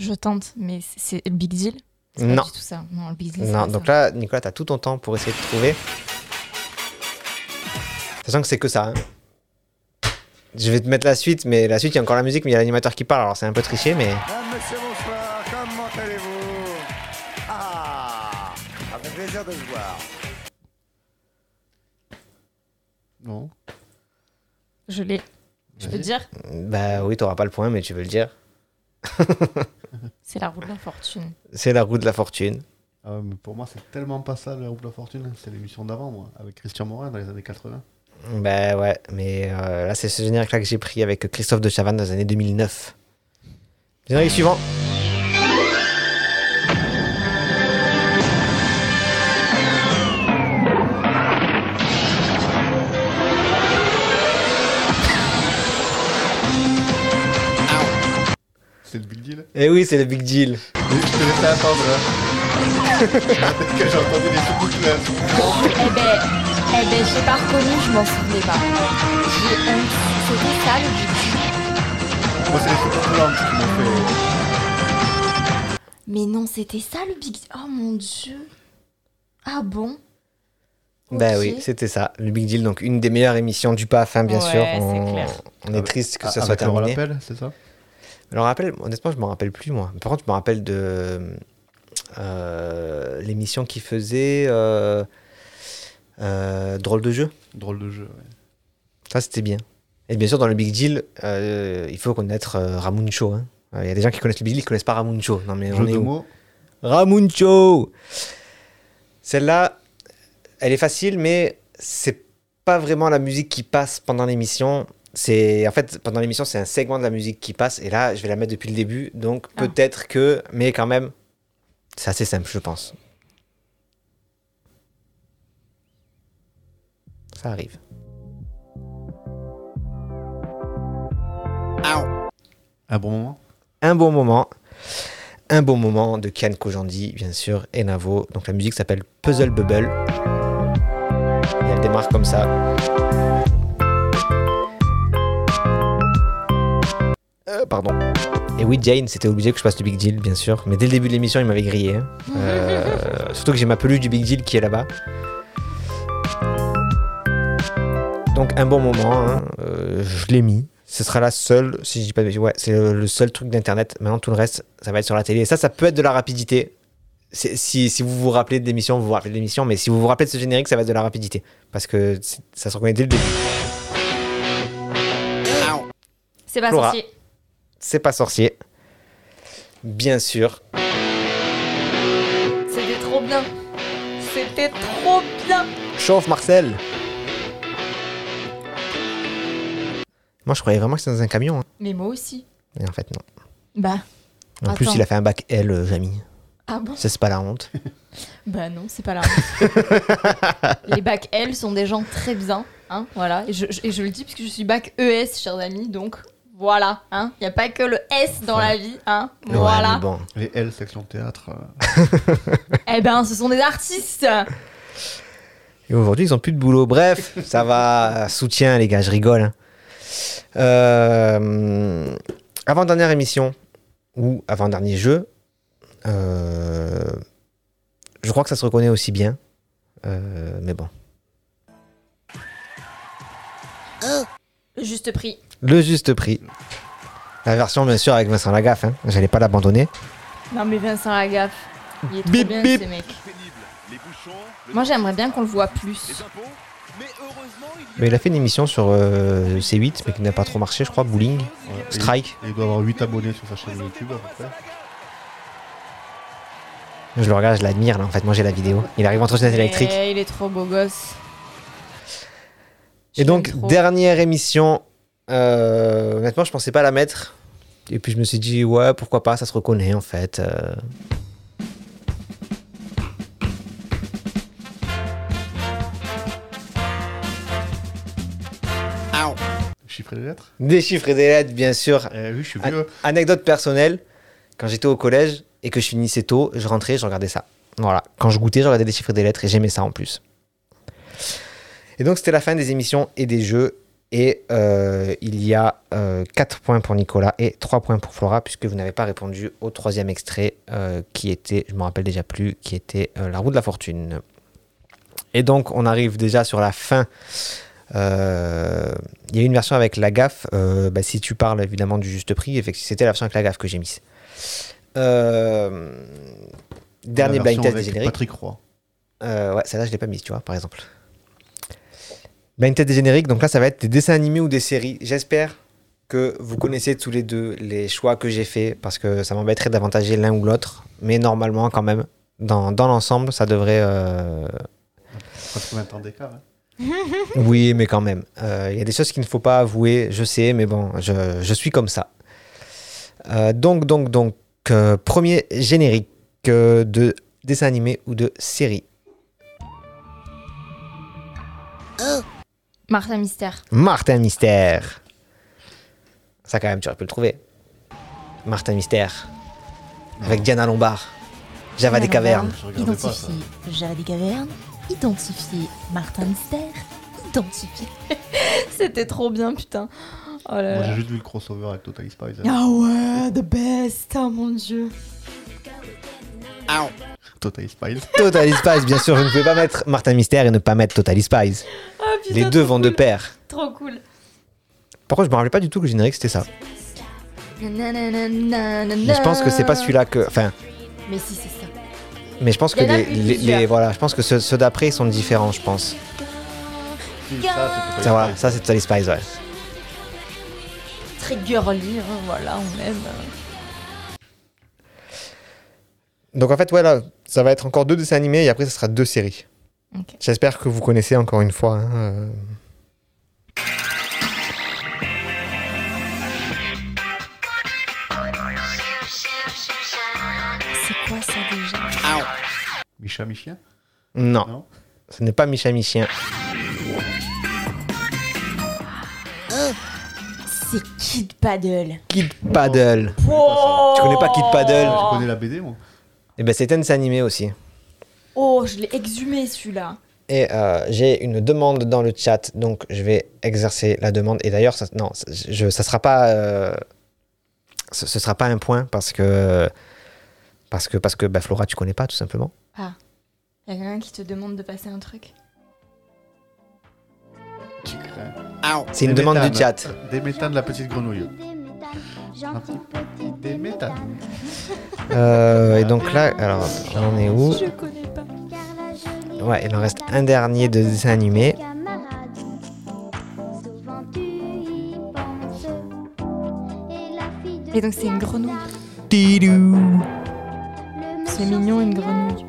Je tente, mais c'est- le Big Deal C'est Non. Pas du tout ça. Non, le Big Deal. c'est Non, pas donc ça. là, Nicolas, t'as tout ton temps pour essayer de trouver. Sachant que c'est que ça. hein. Je vais te mettre la suite, mais la suite, il y a encore la musique, mais il y a l'animateur qui parle, alors c'est un peu triché, mais. Mesdames, messieurs, bonsoir. Comment allez-vous? Ah fait plaisir de vous voir. Non. Je l'ai. Je peux te dire? Bah oui, t'auras pas le point, mais tu veux le dire. C'est la roue de la fortune. C'est la roue de la fortune. Ah ouais, mais pour moi, c'est tellement pas ça, le Roue de la Fortune. C'est l'émission d'avant, moi, avec Christian Morin dans les années 80. Bah ouais, mais euh, là, c'est ce générique-là que j'ai pris avec Christophe de Chavannes dans les années 2009. Générique suivant. Eh oui, c'est le Big Deal. Je te laissais attendre. hein. que j'ai entendu les sous-coups là. Eh ben, eh ben, j'ai pas reconnu, je m'en souvenais pas. J'ai un- C'était ça le Big Deal. Moi, c'est les qui m'ont fait. Mais non, c'était ça le Big Oh mon dieu. Ah bon? Bah Ok. oui, c'était ça, le Big Deal. Donc, une des meilleures émissions du PAF, hein, bien Ouais, sûr. On, clair. on est triste que ça Avec soit Laurent terminé. Lappel, c'est ça? Alors, rappel, honnêtement, je me rappelle plus, moi. Par contre, je me rappelle de euh, l'émission qui faisait euh, euh, Drôle de jeu. Drôle de jeu, ouais. Ça, c'était bien. Et bien sûr, dans le Big Deal, il faut connaître Ramuncho. hein. Il y a des gens qui connaissent le Big Deal, qui connaissent pas Ramuncho. Non, mais Jeu on est de où mots. Ramuncho Celle-là, elle est facile, mais c'est pas vraiment la musique qui passe pendant l'émission. C'est en fait pendant l'émission, c'est un segment de la musique qui passe, et là, je vais la mettre depuis le début, donc peut-être que, mais quand même, c'est assez simple, je pense. Ça arrive. Un bon moment? Un bon moment. Un bon moment de Kian Kojandi, bien sûr, et Navo. Donc la musique s'appelle Puzzle Bubble. Et elle démarre comme ça. Pardon. Et oui, Jane, c'était obligé que je passe du Big Deal, bien sûr. Mais dès le début de l'émission, il m'avait grillé. hein. Euh, surtout que j'ai ma peluche du Big Deal qui est là-bas. Donc un bon moment, hein. Euh, je l'ai mis. Ce sera la seule, si je dis pas de bêtises, ouais, c'est le, le seul truc d'internet. Maintenant tout le reste, ça va être sur la télé. Et ça, ça peut être de la rapidité. Si, si vous vous rappelez de l'émission, vous vous rappelez de l'émission, mais si vous vous rappelez de ce générique, ça va être de la rapidité. Parce que c'est- ça se reconnaît dès le début. C'est pas Flora. C'est pas sorcier. Bien sûr. C'était trop bien. C'était trop bien. Chauffe Marcel. Moi, je croyais vraiment que c'était dans un camion. hein. Mais moi aussi. Et en fait, non. Bah. En plus, attends. il a fait un bac L, euh, Jamy. Ah bon? Ça, c'est pas la honte. Bah non, c'est pas la honte. Les bacs L sont des gens très bien, hein, voilà. Et je, je- et je le dis parce que je suis bac ES, chers amis, donc voilà, hein. Il n'y a pas que le S dans la vie, hein. Voilà. mais bon. Les L, section théâtre. euh, Eh ben, ce sont des artistes. Et aujourd'hui, ils ont plus de boulot. Bref, ça va. Soutien, les gars, je rigole. hein. Euh, avant-dernière émission, ou avant-dernier jeu, euh, je crois que ça se reconnaît aussi bien. Euh, mais bon. Juste prix. Le juste prix. La version, bien sûr, avec Vincent Lagaffe. Hein. J'allais pas l'abandonner. Non mais Vincent Lagaffe, il est trop Bip, bien bip. ce mec. Moi j'aimerais bien qu'on le voit plus. Mais il a fait une émission sur euh, C8, mais qui n'a pas trop marché, je crois. Bowling. ouais, Strike. Il, il doit avoir 8 abonnés sur sa chaîne YouTube à peu près. Je le regarde, je l'admire, là. En fait, moi, j'ai la vidéo. Il arrive en trottinette électrique. Eh, il est trop beau gosse. Et donc, dernière émission. Euh, honnêtement, je pensais pas la mettre. Et puis, je me suis dit, ouais, pourquoi pas, ça se reconnaît, en fait. euh. Chiffres et des lettres Des chiffres et des lettres, bien sûr. Eh oui, je suis An- vieux. anecdote personnelle. Quand j'étais au collège et que je finissais tôt, je rentrais, je regardais ça. Voilà. Quand je goûtais, je regardais des chiffres et des lettres et j'aimais ça en plus. Et donc, c'était la fin des émissions et des jeux. Et euh, il y a 4 points pour Nicolas et 3 points pour Flora, puisque vous n'avez pas répondu au troisième extrait, euh, qui était, je me rappelle déjà plus, qui était euh, La roue de la fortune. Et donc, on arrive déjà sur la fin. Euh, Il y a une version avec la gaffe. euh, bah, si tu parles évidemment du juste prix, c'était la version avec la gaffe que j'ai mise. Euh, dernier blind test des génériques. Patrick Roy. Euh, ouais, celle-là, je l'ai pas mise, tu vois, par exemple. Blind test des génériques, donc là, ça va être des dessins animés ou des séries. J'espère que vous connaissez tous les deux les choix que j'ai faits, parce que ça m'embêterait d'avantager l'un ou l'autre. Mais normalement, quand même, dans, dans l'ensemble, ça devrait. euh, 20 ans d'écart. hein. oui, mais quand même. Euh, Il y a des choses qu'il ne faut pas avouer, je sais, mais bon, je, je suis comme ça. Euh, donc, donc, donc, euh, premier générique euh, de dessin animé ou de série. Martin Mystère. Martin Mystère. Ça, quand même, tu aurais pu le trouver. Martin Mystère. Avec Diana Lombard. Java des cavernes. Identifié Java des cavernes. Identifié Martin Mystère. Identifié. C'était trop bien, putain. Oh là Moi, j'ai juste vu le crossover avec Totally Spies. hein. Ah ouais, the best, oh mon dieu. Totally Spies. Totally Spies, bien sûr, je ne pouvais pas mettre Martin Mystère et ne pas mettre Totally Spies. Ah, putain, Les deux vont de pair. Trop cool. Pourquoi je me rappelais pas du tout que le générique c'était ça Mais je pense que c'est pas celui-là que. Enfin, Mais si, c'est ça. mais je pense que les, les- voilà, je pense que ceux, ceux d'après ils sont différents, je pense. Ça, voilà, ça c'est Totally Spies, ouais. Très girly, hein, voilà, on aime. Donc en fait, voilà, ça va être encore deux dessins animés et après ça sera deux séries. J'espère que vous connaissez encore une fois. hein, euh. C'est quoi ça déjà? Micha Michien? Non, Non? Ce n'est pas Micha Michien. C'est Kid Paddle. Kid Paddle. Oh Tu connais pas Kid Paddle? Je connais la BD, moi. Et ben c'est un dessin animé aussi. Oh, je l'ai exhumé celui-là. Et euh, j'ai une demande dans le chat, donc je vais exercer la demande. Et d'ailleurs, ça, non, ça- je, ça sera pas, euh, ce, ce sera pas un point parce que parce que parce que bah, Flora, tu connais pas tout simplement. Ah, y a quelqu'un qui te demande de passer un truc? C'est une Des demande du chat. Des méthanes de la petite grenouille. Petit. Euh, et donc là, alors, on est où Je connais pas. Ouais, il en reste un dernier de dessin animé. Et donc c'est une grenouille. Tidou. C'est mignon une grenouille.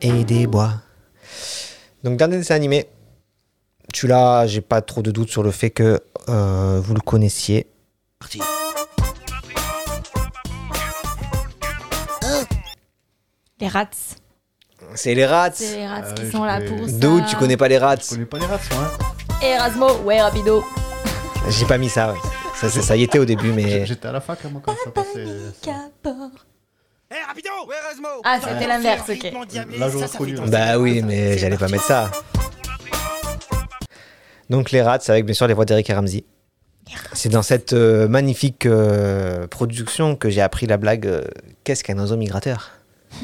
Et des bois. Donc dernier dessin animé. Celui-là, j'ai pas trop de doute sur le fait que euh, vous le connaissiez. Les rats. C'est les rats. C'est les rats Ah qui ouais, sont je là pour ça. D'où tu connais pas les rats? Je connais pas les rats, moi. hein. Erasmo, ouais, rapido. J'ai pas mis ça, ouais. Ça, ça, ça y était au début, mais. J'étais à la fac, hein, moi, quand ça passait. Ah, c'était l'inverse, ok. Là, j'aurais reconnu. Bah oui, mais j'allais pas mettre ça. Donc les rats, c'est avec bien sûr les voix d'Eric et Ramsey. C'est dans cette euh, magnifique euh, production que j'ai appris la blague euh, Qu'est-ce qu'un oiseau migrateur?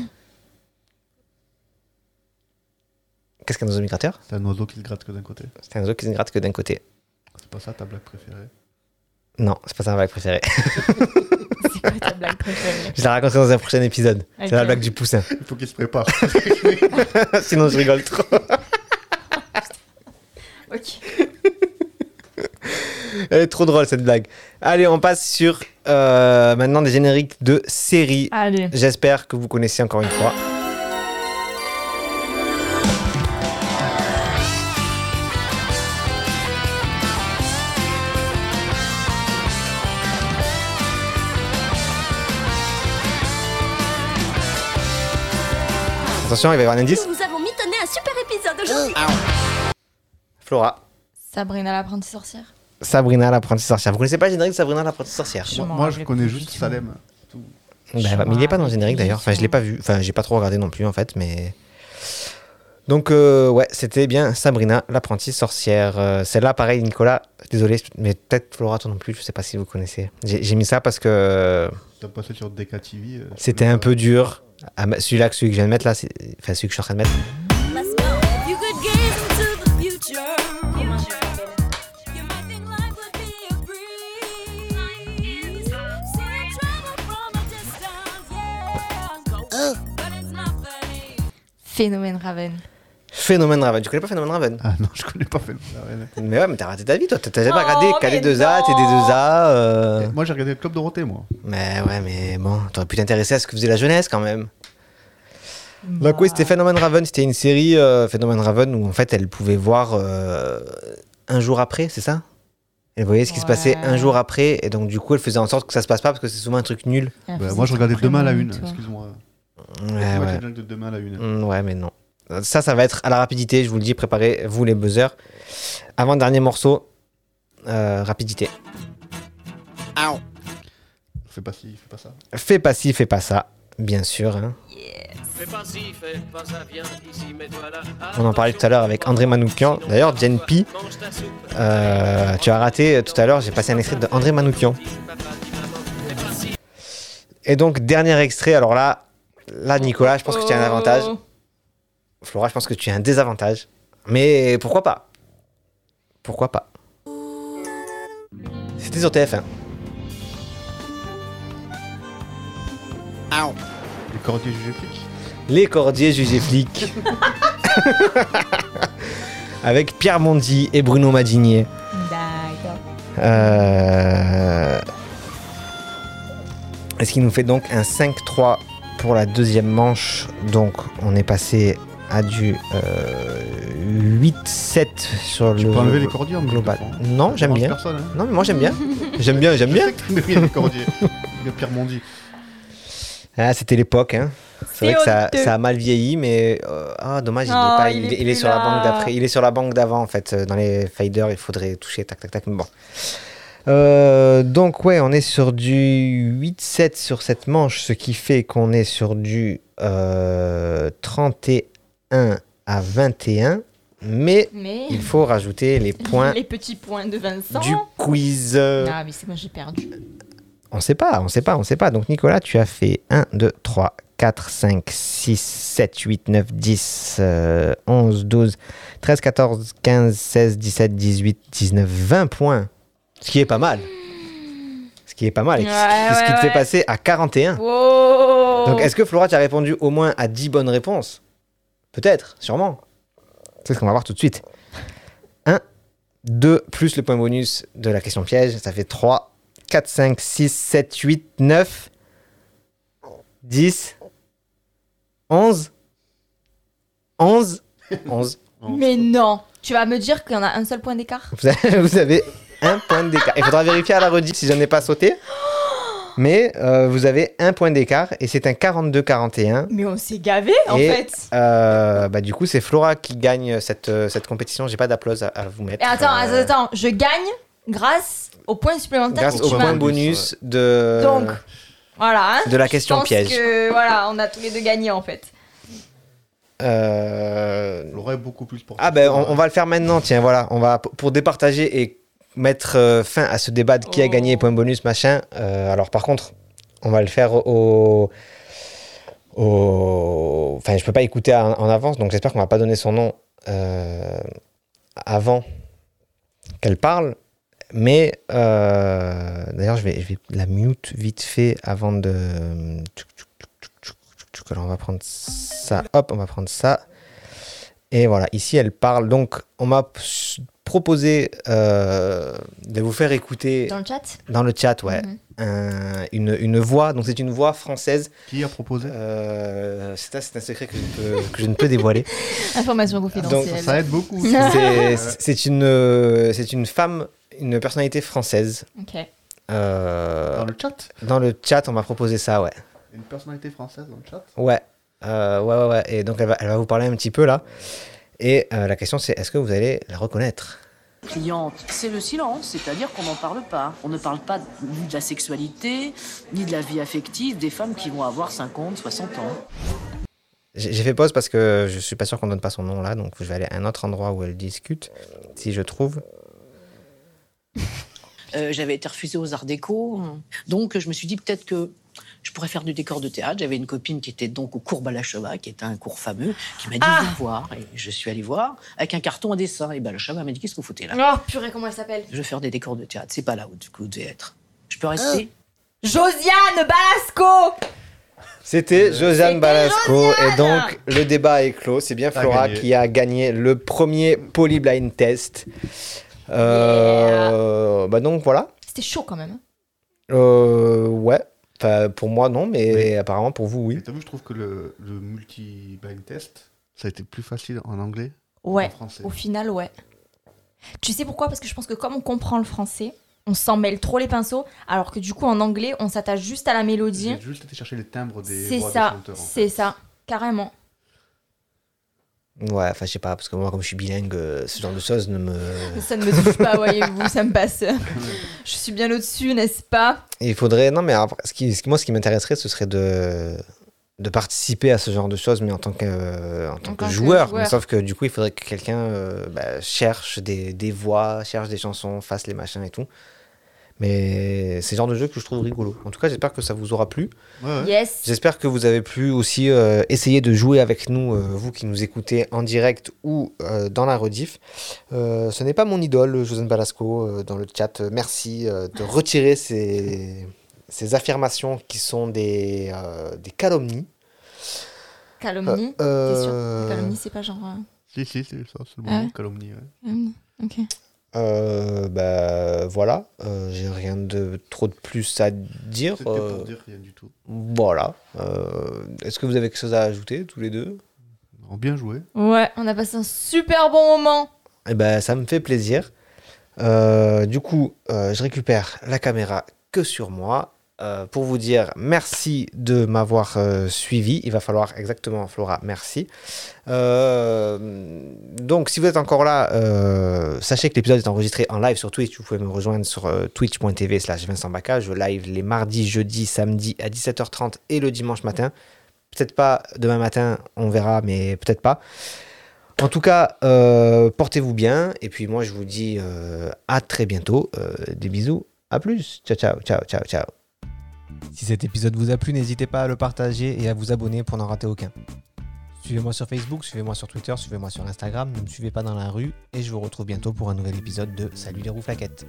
Qu'est-ce qu'un oiseau migrateur? C'est un oiseau qui se gratte que d'un côté. C'est un oiseau qui se gratte que d'un côté. C'est pas ça ta blague préférée? Non, c'est pas ça ma blague préférée. C'est quoi ta blague préférée? Je la raconterai dans un prochain épisode. C'est la blague du poussin. Il faut qu'il se prépare. Sinon je rigole trop. Ok. Elle est trop drôle cette blague. Allez, on passe sur euh, maintenant des génériques de séries. Allez. J'espère que vous connaissez encore une fois. Attention, il va y avoir un indice. Nous avons mitonné un super épisode aujourd'hui. Flora. Sabrina l'apprentie sorcière. Sabrina l'apprentie sorcière. Vous connaissez pas le générique de Sabrina l'apprentie sorcière? Je Moi, je connais juste. Salem. tout. Bah, mais il est pas dans le générique d'ailleurs. Enfin, je l'ai pas vu. Enfin, j'ai pas trop regardé non plus en fait, mais. Donc, euh, ouais, c'était bien Sabrina, l'apprentie sorcière. Euh, Celle-là, pareil, Nicolas, désolé, mais peut-être Flora, toi non plus, je sais pas si vous connaissez. J'ai mis ça parce que T'as passé sur DKTV. euh, c'était un peu dur. Ah, mais Celui-là, celui que je viens de mettre là, c'est- enfin, celui que je suis en train de mettre. Funny. Phénomène Raven. Phénomène Raven. Tu connais pas Phénomène Raven? Ah non, je connais pas Phénomène Raven. Mais ouais, mais t'as raté ta vie, toi. T'as jamais Oh, regardé mais KD2A, TD2A. euh, Moi, j'ai regardé le Club Dorothée, moi. Mais ouais, mais bon, t'aurais pu t'intéresser à ce que faisait la jeunesse quand même. Donc oui, c'était Phénomène Raven, c'était une série euh, Phénomène Raven où en fait elle pouvait voir euh, un jour après, c'est ça? Elle voyait ce qui se passait un jour après et donc du coup elle faisait en sorte que ça se passe pas parce que c'est souvent un truc nul. Bah, moi, je regardais demain à la une. Excuse-moi. Ouais, Ouais, ouais. de demain à la une? Mm, ouais, mais non. Ça, ça va être à la rapidité, je vous le dis, préparez-vous les buzzers. Avant-dernier morceau, euh, rapidité. Fais pas ci, fais pas ça. Fais pas ci, fais pas ça, bien sûr. hein. Fais pas ci, fais pas ça, viens ici, mets-toi là. On en parlait tout à l'heure avec André Manoukian. D'ailleurs, Jen P, euh, tu as raté euh, tout à l'heure, j'ai passé un extrait de André Manoukian. Et donc, dernier extrait, alors là, là, Nicolas, je pense que tu as un avantage. Flora, je pense que tu as un désavantage. Mais pourquoi pas? Pourquoi pas? C'était sur TF1. Les cordiers jugés flics? Les Cordiers jugés flics. Avec Pierre Mondi et Bruno Madinier. D'accord. Euh... Ce qui nous fait donc un 5-3 pour la deuxième manche? Donc on est passé à du euh, 8-7 sur Tu le peux enlever les cordiers global. Non, j'aime bien. personne, hein. Non, mais moi j'aime bien. j'aime bien, j'aime bien. Les cordiers. Le Pierre Mondi. Ah, c'était l'époque. Hein. C'est vrai que ça, a mal vieilli, mais euh, ah, dommage, il, est pas, il il, est il est plus sur la banque d'après. Il est sur la banque d'avant en fait. Euh, Dans les faders, il faudrait toucher tac tac tac. Mais bon. Euh, donc ouais, on est sur du 8-7 sur cette manche, ce qui fait qu'on est sur du euh, 31 à 21. Mais, Mais- il faut rajouter les points Les petits points de Vincent. du quiz. Ah, mais c'est moi, j'ai perdu. On sait pas, on sait pas, on sait pas. Donc Nicolas, tu as fait 1, 2, 3, 4, 5, 6, 7, 8, 9, 10, euh, 11, 12, 13, 14, 15, 16, 17, 18, 19, 20 points. Ce qui est pas mal. Ce qui est pas mal. et ce qui- Ouais, ce qui ouais, te fait passer à 41. Wow. Donc est-ce que Flora, tu as répondu au moins à 10 bonnes réponses? Peut-être, sûrement. C'est ce qu'on va voir tout de suite. 1, 2, plus le point bonus de la question piège, ça fait 3, 4, 5, 6, 7, 8, 9, 10, 11, 11, 11. Mais non, tu vas me dire qu'il y en a un seul point d'écart? Vous avez, vous avez un point d'écart. Il faudra vérifier à la rediff si je n'ai pas sauté. Mais euh, vous avez un point d'écart et c'est un 42-41. Mais on s'est gavé en Et, fait. euh, bah, du coup, c'est Flora qui gagne cette, euh, cette compétition. J'ai pas d'applause à, à vous mettre. Et attends, Euh, attends, attends, je gagne grâce au point supplémentaire grâce au point bonus de. Donc, Voilà. hein. De la Je question pense piège. Que, voilà, on a tous les deux gagné en fait. Euh... L'aurait beaucoup plus pour Ah ben on, on va le faire maintenant, tiens, voilà. On va pour départager et mettre euh, fin à ce débat de qui a Oh. gagné point bonus machin. euh, alors par contre, on va le faire au, au- enfin je peux pas écouter en, en avance, donc j'espère qu'on va pas donner son nom euh, avant qu'elle parle. Mais euh, d'ailleurs je vais, je vais la mute vite fait avant de. Alors on va prendre ça, hop, on va prendre ça. Et voilà, ici elle parle. Donc on m'a p- proposé euh, de vous faire écouter Dans le chat? Dans le chat, ouais, Mhm. un- une, une voix. Donc c'est une voix française. Qui a proposé? Euh, C'est un, c'est un secret que je, ne peux, que je ne peux dévoiler. Information confidentielle. C'est une, euh, c'est une femme, une personnalité française. Ok. Euh, Dans le chat? Dans le chat, on m'a proposé ça, ouais. Une personnalité française dans le chat? Ouais. Euh, ouais, ouais, ouais. Et donc, elle va, elle va vous parler un petit peu là. Et euh, la question, c'est est-ce que vous allez la reconnaître? Cliente, c'est le silence, c'est-à-dire qu'on n'en parle pas. On ne parle pas ni de la sexualité, ni de la vie affective des femmes qui vont avoir 50, 60 ans. J'ai fait pause parce que je suis pas sûr qu'on donne pas son nom là. Donc, je vais aller à un autre endroit où elle discute. Si je trouve. Euh, J'avais été refusée aux Arts Déco, donc je me suis dit peut-être que je pourrais faire du décor de théâtre. J'avais une copine qui était donc au cours Balacheva, qui était un cours fameux, qui m'a dit Ah viens voir. Et je suis allée voir avec un carton à dessin. Et Balacheva m'a dit qu'est-ce que vous foutez là? Oh purée, comment elle s'appelle? Je vais faire des décors de théâtre. C'est pas là où vous devez être. Je peux rester Josiane Balasco C'était Josiane Balasco. Josiane Et donc, le débat est clos. C'est bien Flora qui a gagné le premier polyblind test. Euh, Bah, donc, voilà. C'était chaud quand même. hein. Euh, ouais. Enfin, pour moi, non, mais apparemment pour vous, oui. T'as vu, je trouve que le, le multi-blind test, ça a été plus facile en anglais Ouais, qu'en français. au final, ouais. Tu sais pourquoi? Parce que je pense que comme on comprend le français, on s'en mêle trop les pinceaux, alors que du coup en anglais, on s'attache juste à la mélodie. J'ai juste été chercher les timbres des C'est voix des ça, chanteurs. c'est ça, carrément. Ouais, enfin, je sais pas, parce que moi, comme je suis bilingue, euh, ce genre de choses ne me. Ça ne me touche pas, voyez-vous, ça me passe. Je suis bien au-dessus, n'est-ce pas? Il faudrait. Non, mais après, ce qui, moi, ce qui m'intéresserait, ce serait de de participer à ce genre de choses, mais en tant que, euh, en tant que joueur. joueur. Mais sauf que du coup, il faudrait que quelqu'un euh, bah, cherche des, des voix, cherche des chansons, fasse les machins et tout. Mais c'est le genre de jeu que je trouve rigolo. En tout cas, j'espère que ça vous aura plu. Yes. J'espère que vous avez pu aussi euh, essayer de jouer avec nous, euh, vous qui nous écoutez en direct ou euh, dans la rediff. Euh, ce n'est pas mon idole, Josène Balasco, euh, dans le chat. Merci euh, de retirer ces, ces affirmations qui sont des, euh, des calomnies. Calomnie Euh, euh, Calomnie, c'est pas genre. Si, si, c'est ça, c'est le Ah moment ouais calomnie. ouais. calomnie, Ok. Euh, bah, voilà, Euh, j'ai rien de trop de plus à dire. C'était pour Euh, dire rien du tout. Voilà. Euh, Est-ce que vous avez quelque chose à ajouter, tous les deux? Bien joué. Ouais, on a passé un super bon moment. Eh ben, ça me fait plaisir. Euh, du coup, euh, je récupère la caméra que sur moi euh, pour vous dire merci de m'avoir euh, suivi. Il va falloir exactement, Flora, merci. Euh, donc, si vous êtes encore là, sachez que l'épisode est enregistré en live sur Twitch. Vous pouvez me rejoindre sur twitch.tv slash Vincent Baca. Je live les mardis, jeudis, samedis à 17h30 et le dimanche matin. Peut-être pas demain matin, on verra, mais peut-être pas. En tout cas, portez-vous bien. Et puis moi, je vous dis à très bientôt. Des bisous. À plus. Ciao, ciao, ciao, ciao, ciao. Si cet épisode vous a plu, n'hésitez pas à le partager et à vous abonner pour n'en rater aucun. Suivez-moi sur Facebook, suivez-moi sur Twitter, suivez-moi sur Instagram. Ne me suivez pas dans la rue. Et je vous retrouve bientôt pour un nouvel épisode de Salut les roux flaquettes.